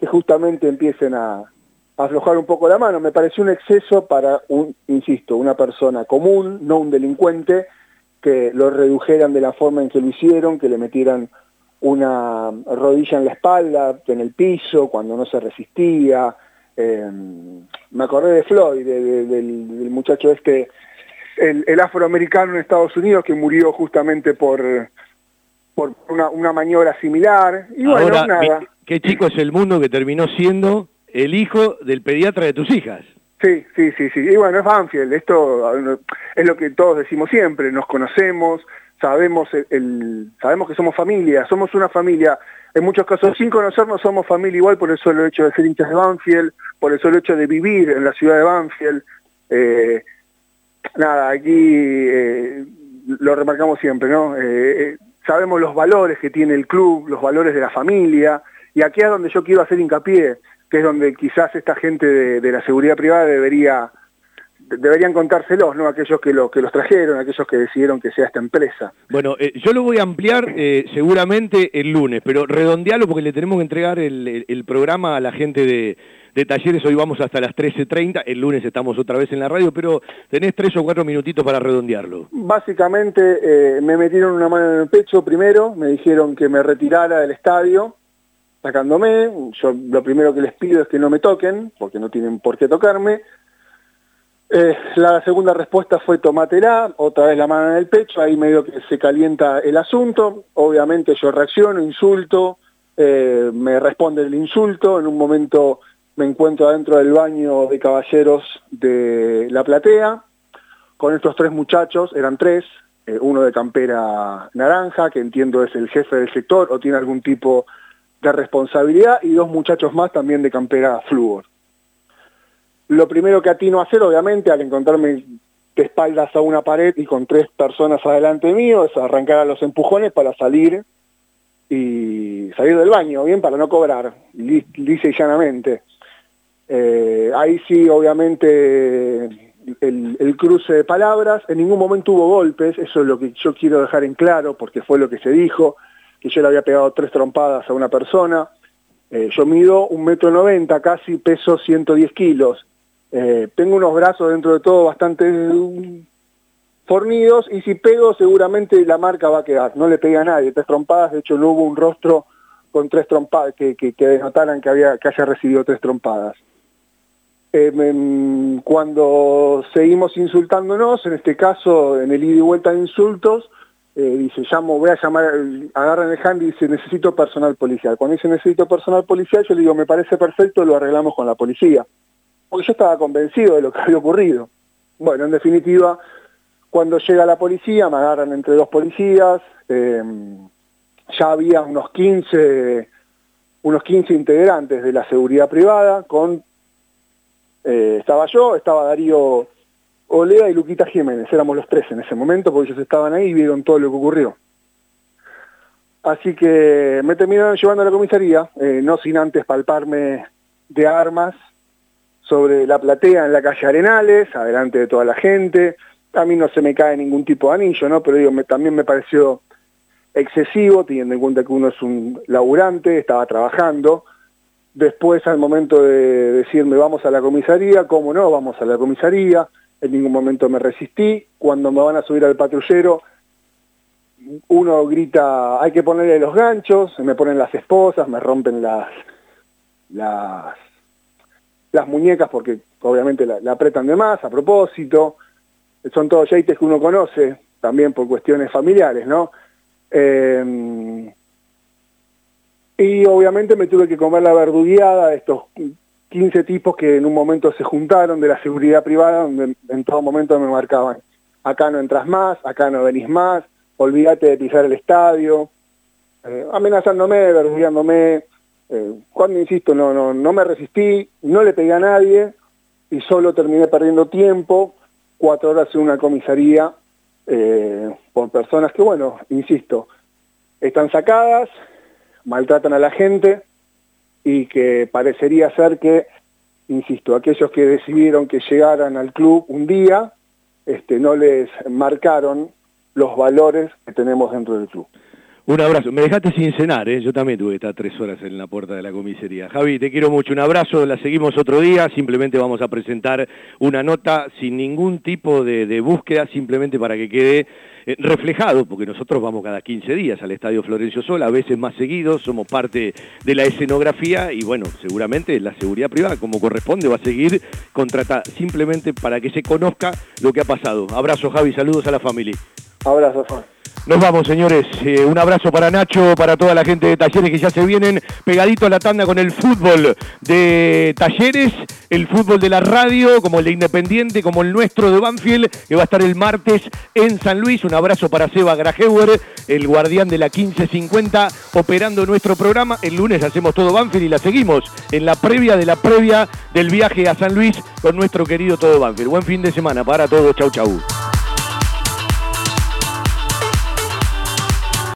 que justamente empiecen a, a, aflojar un poco la mano. Me pareció un exceso para, un insisto, una persona común, no un delincuente, que lo redujeran de la forma en que lo hicieron, que le metieran una rodilla en la espalda, en el piso, cuando no se resistía. Eh, me acordé de Floyd, del, muchacho este, el, afroamericano en Estados Unidos que murió justamente por, por una, maniobra similar. Y bueno, nada. Qué chico es el mundo que terminó siendo el hijo del pediatra de tus hijas. Sí, sí, sí, sí. Y bueno, es Banfield, esto es lo que todos decimos siempre, nos conocemos, sabemos, el, sabemos que somos familia, somos una familia, en muchos casos sin conocernos somos familia igual por el solo hecho de ser hinchas de Banfield, por el solo hecho de vivir en la ciudad de Banfield. Eh, nada, aquí eh, lo remarcamos siempre, ¿no? Eh, sabemos los valores que tiene el club, los valores de la familia, y aquí es donde yo quiero hacer hincapié, que es donde quizás esta gente de la seguridad privada debería deberían contárselos, ¿no? Aquellos que, lo, que los trajeron, aquellos que decidieron que sea esta empresa. Bueno, eh, yo lo voy a ampliar eh, seguramente el lunes, pero redondealo porque le tenemos que entregar el, programa a la gente de, talleres. Hoy vamos hasta las 13.30, el lunes estamos otra vez en la radio, pero tenés tres o cuatro minutitos para redondearlo. Básicamente eh, me metieron una mano en el pecho primero, me dijeron que me retirara del estadio, sacándome. Yo lo primero que les pido es que no me toquen, porque no tienen por qué tocarme eh, la segunda respuesta fue tomatera, otra vez la mano en el pecho, ahí medio que se calienta el asunto, obviamente yo reacciono, insulto, eh, me responde el insulto, en un momento me encuentro adentro del baño de caballeros de la platea, con estos tres muchachos, eran tres, eh, uno de campera naranja, que entiendo es el jefe del sector o tiene algún tipo de responsabilidad, y dos muchachos más también de campera flúor. Lo primero que atino a hacer, obviamente, al encontrarme de espaldas a una pared y con tres personas adelante mío, es arrancar a los empujones para salir y salir del baño, bien, para no cobrar, dice y llanamente. Eh, ahí sí, obviamente, el, el, cruce de palabras, en ningún momento hubo golpes, eso es lo que yo quiero dejar en claro, porque fue lo que se dijo, que yo le había pegado tres trompadas a una persona. Eh, yo mido un metro noventa, casi peso 110 kilos. Eh, tengo unos brazos dentro de todo bastante mm, fornidos y si pego seguramente la marca va a quedar. No le pegué a nadie, tres trompadas, de hecho no hubo un rostro con tres trompadas que, que, denotaran que, había, que haya recibido tres trompadas. Eh, cuando seguimos insultándonos, en este caso en el ida y vuelta de insultos, eh, dice, llamo, voy a llamar, agarran el hand y dice, necesito personal policial. Cuando dice necesito personal policial, yo le digo, me parece perfecto, lo arreglamos con la policía porque yo estaba convencido de lo que había ocurrido. Bueno, en definitiva, cuando llega la policía, me agarran entre dos policías, em, ya había unos 15, unos 15 integrantes de la seguridad privada, con eh, estaba yo, estaba Darío Olea y Luquita Jiménez, éramos los tres en ese momento, porque ellos estaban ahí y vieron todo lo que ocurrió. Así que me terminaron llevando a la comisaría, eh, no sin antes palparme de armas sobre la platea en la calle Arenales, adelante de toda la gente. A mí no se me cae ningún tipo de anillo, ¿no? Pero también me pareció excesivo, teniendo en cuenta que uno es un laburante, estaba trabajando. Después, al momento de decirme vamos a la comisaría, ¿cómo no? Vamos a la comisaría. En ningún momento me resistí. Cuando me van a subir al patrullero, uno grita, hay que ponerle los ganchos, me ponen las esposas, me rompen las, las las muñecas porque obviamente la, apretan de más a propósito, son todos yates que uno conoce también por cuestiones familiares, ¿no? Eh, Y obviamente me tuve que comer la verdugueada de estos 15 tipos que en un momento se juntaron de la seguridad privada, donde en todo momento me marcaban, acá no entras más, acá no venís más, olvídate de pisar el estadio, eh, amenazándome, verdugueándome. Eh, cuando, insisto, no, no, no me resistí, no le pegué a nadie y solo terminé perdiendo tiempo, cuatro horas en una comisaría eh, por personas que, bueno, insisto, están sacadas, maltratan a la gente y que parecería ser que, insisto, aquellos que decidieron que llegaran al club un día, este, no les marcaron los valores que tenemos dentro del club. Un abrazo. Me dejaste sin cenar, ¿eh? Yo también tuve que estar tres horas en la puerta de la comisaría. Javi, te quiero mucho. Un abrazo. La seguimos otro día. Simplemente vamos a presentar una nota sin ningún tipo de, búsqueda, simplemente para que quede eh, reflejado, porque nosotros vamos cada 15 días al Estadio Florencio Sol, a veces más seguidos, somos parte de la escenografía y bueno, seguramente la seguridad privada, como corresponde, va a seguir contratada, simplemente para que se conozca lo que ha pasado. Abrazo, Javi. Saludos a la familia. Abrazo, Juan. Nos vamos, señores. Eh, un abrazo para Nacho, para toda la gente de Talleres que ya se vienen pegadito a la tanda con el fútbol de Talleres, el fútbol de la radio, como el de Independiente, como el nuestro de Banfield, que va a estar el martes en San Luis. Un abrazo para Seba Grajeuer, el guardián de la 1550, operando nuestro programa. El lunes hacemos todo Banfield y la seguimos en la previa de la previa del viaje a San Luis con nuestro querido todo Banfield. Buen fin de semana para todos. Chau, chau.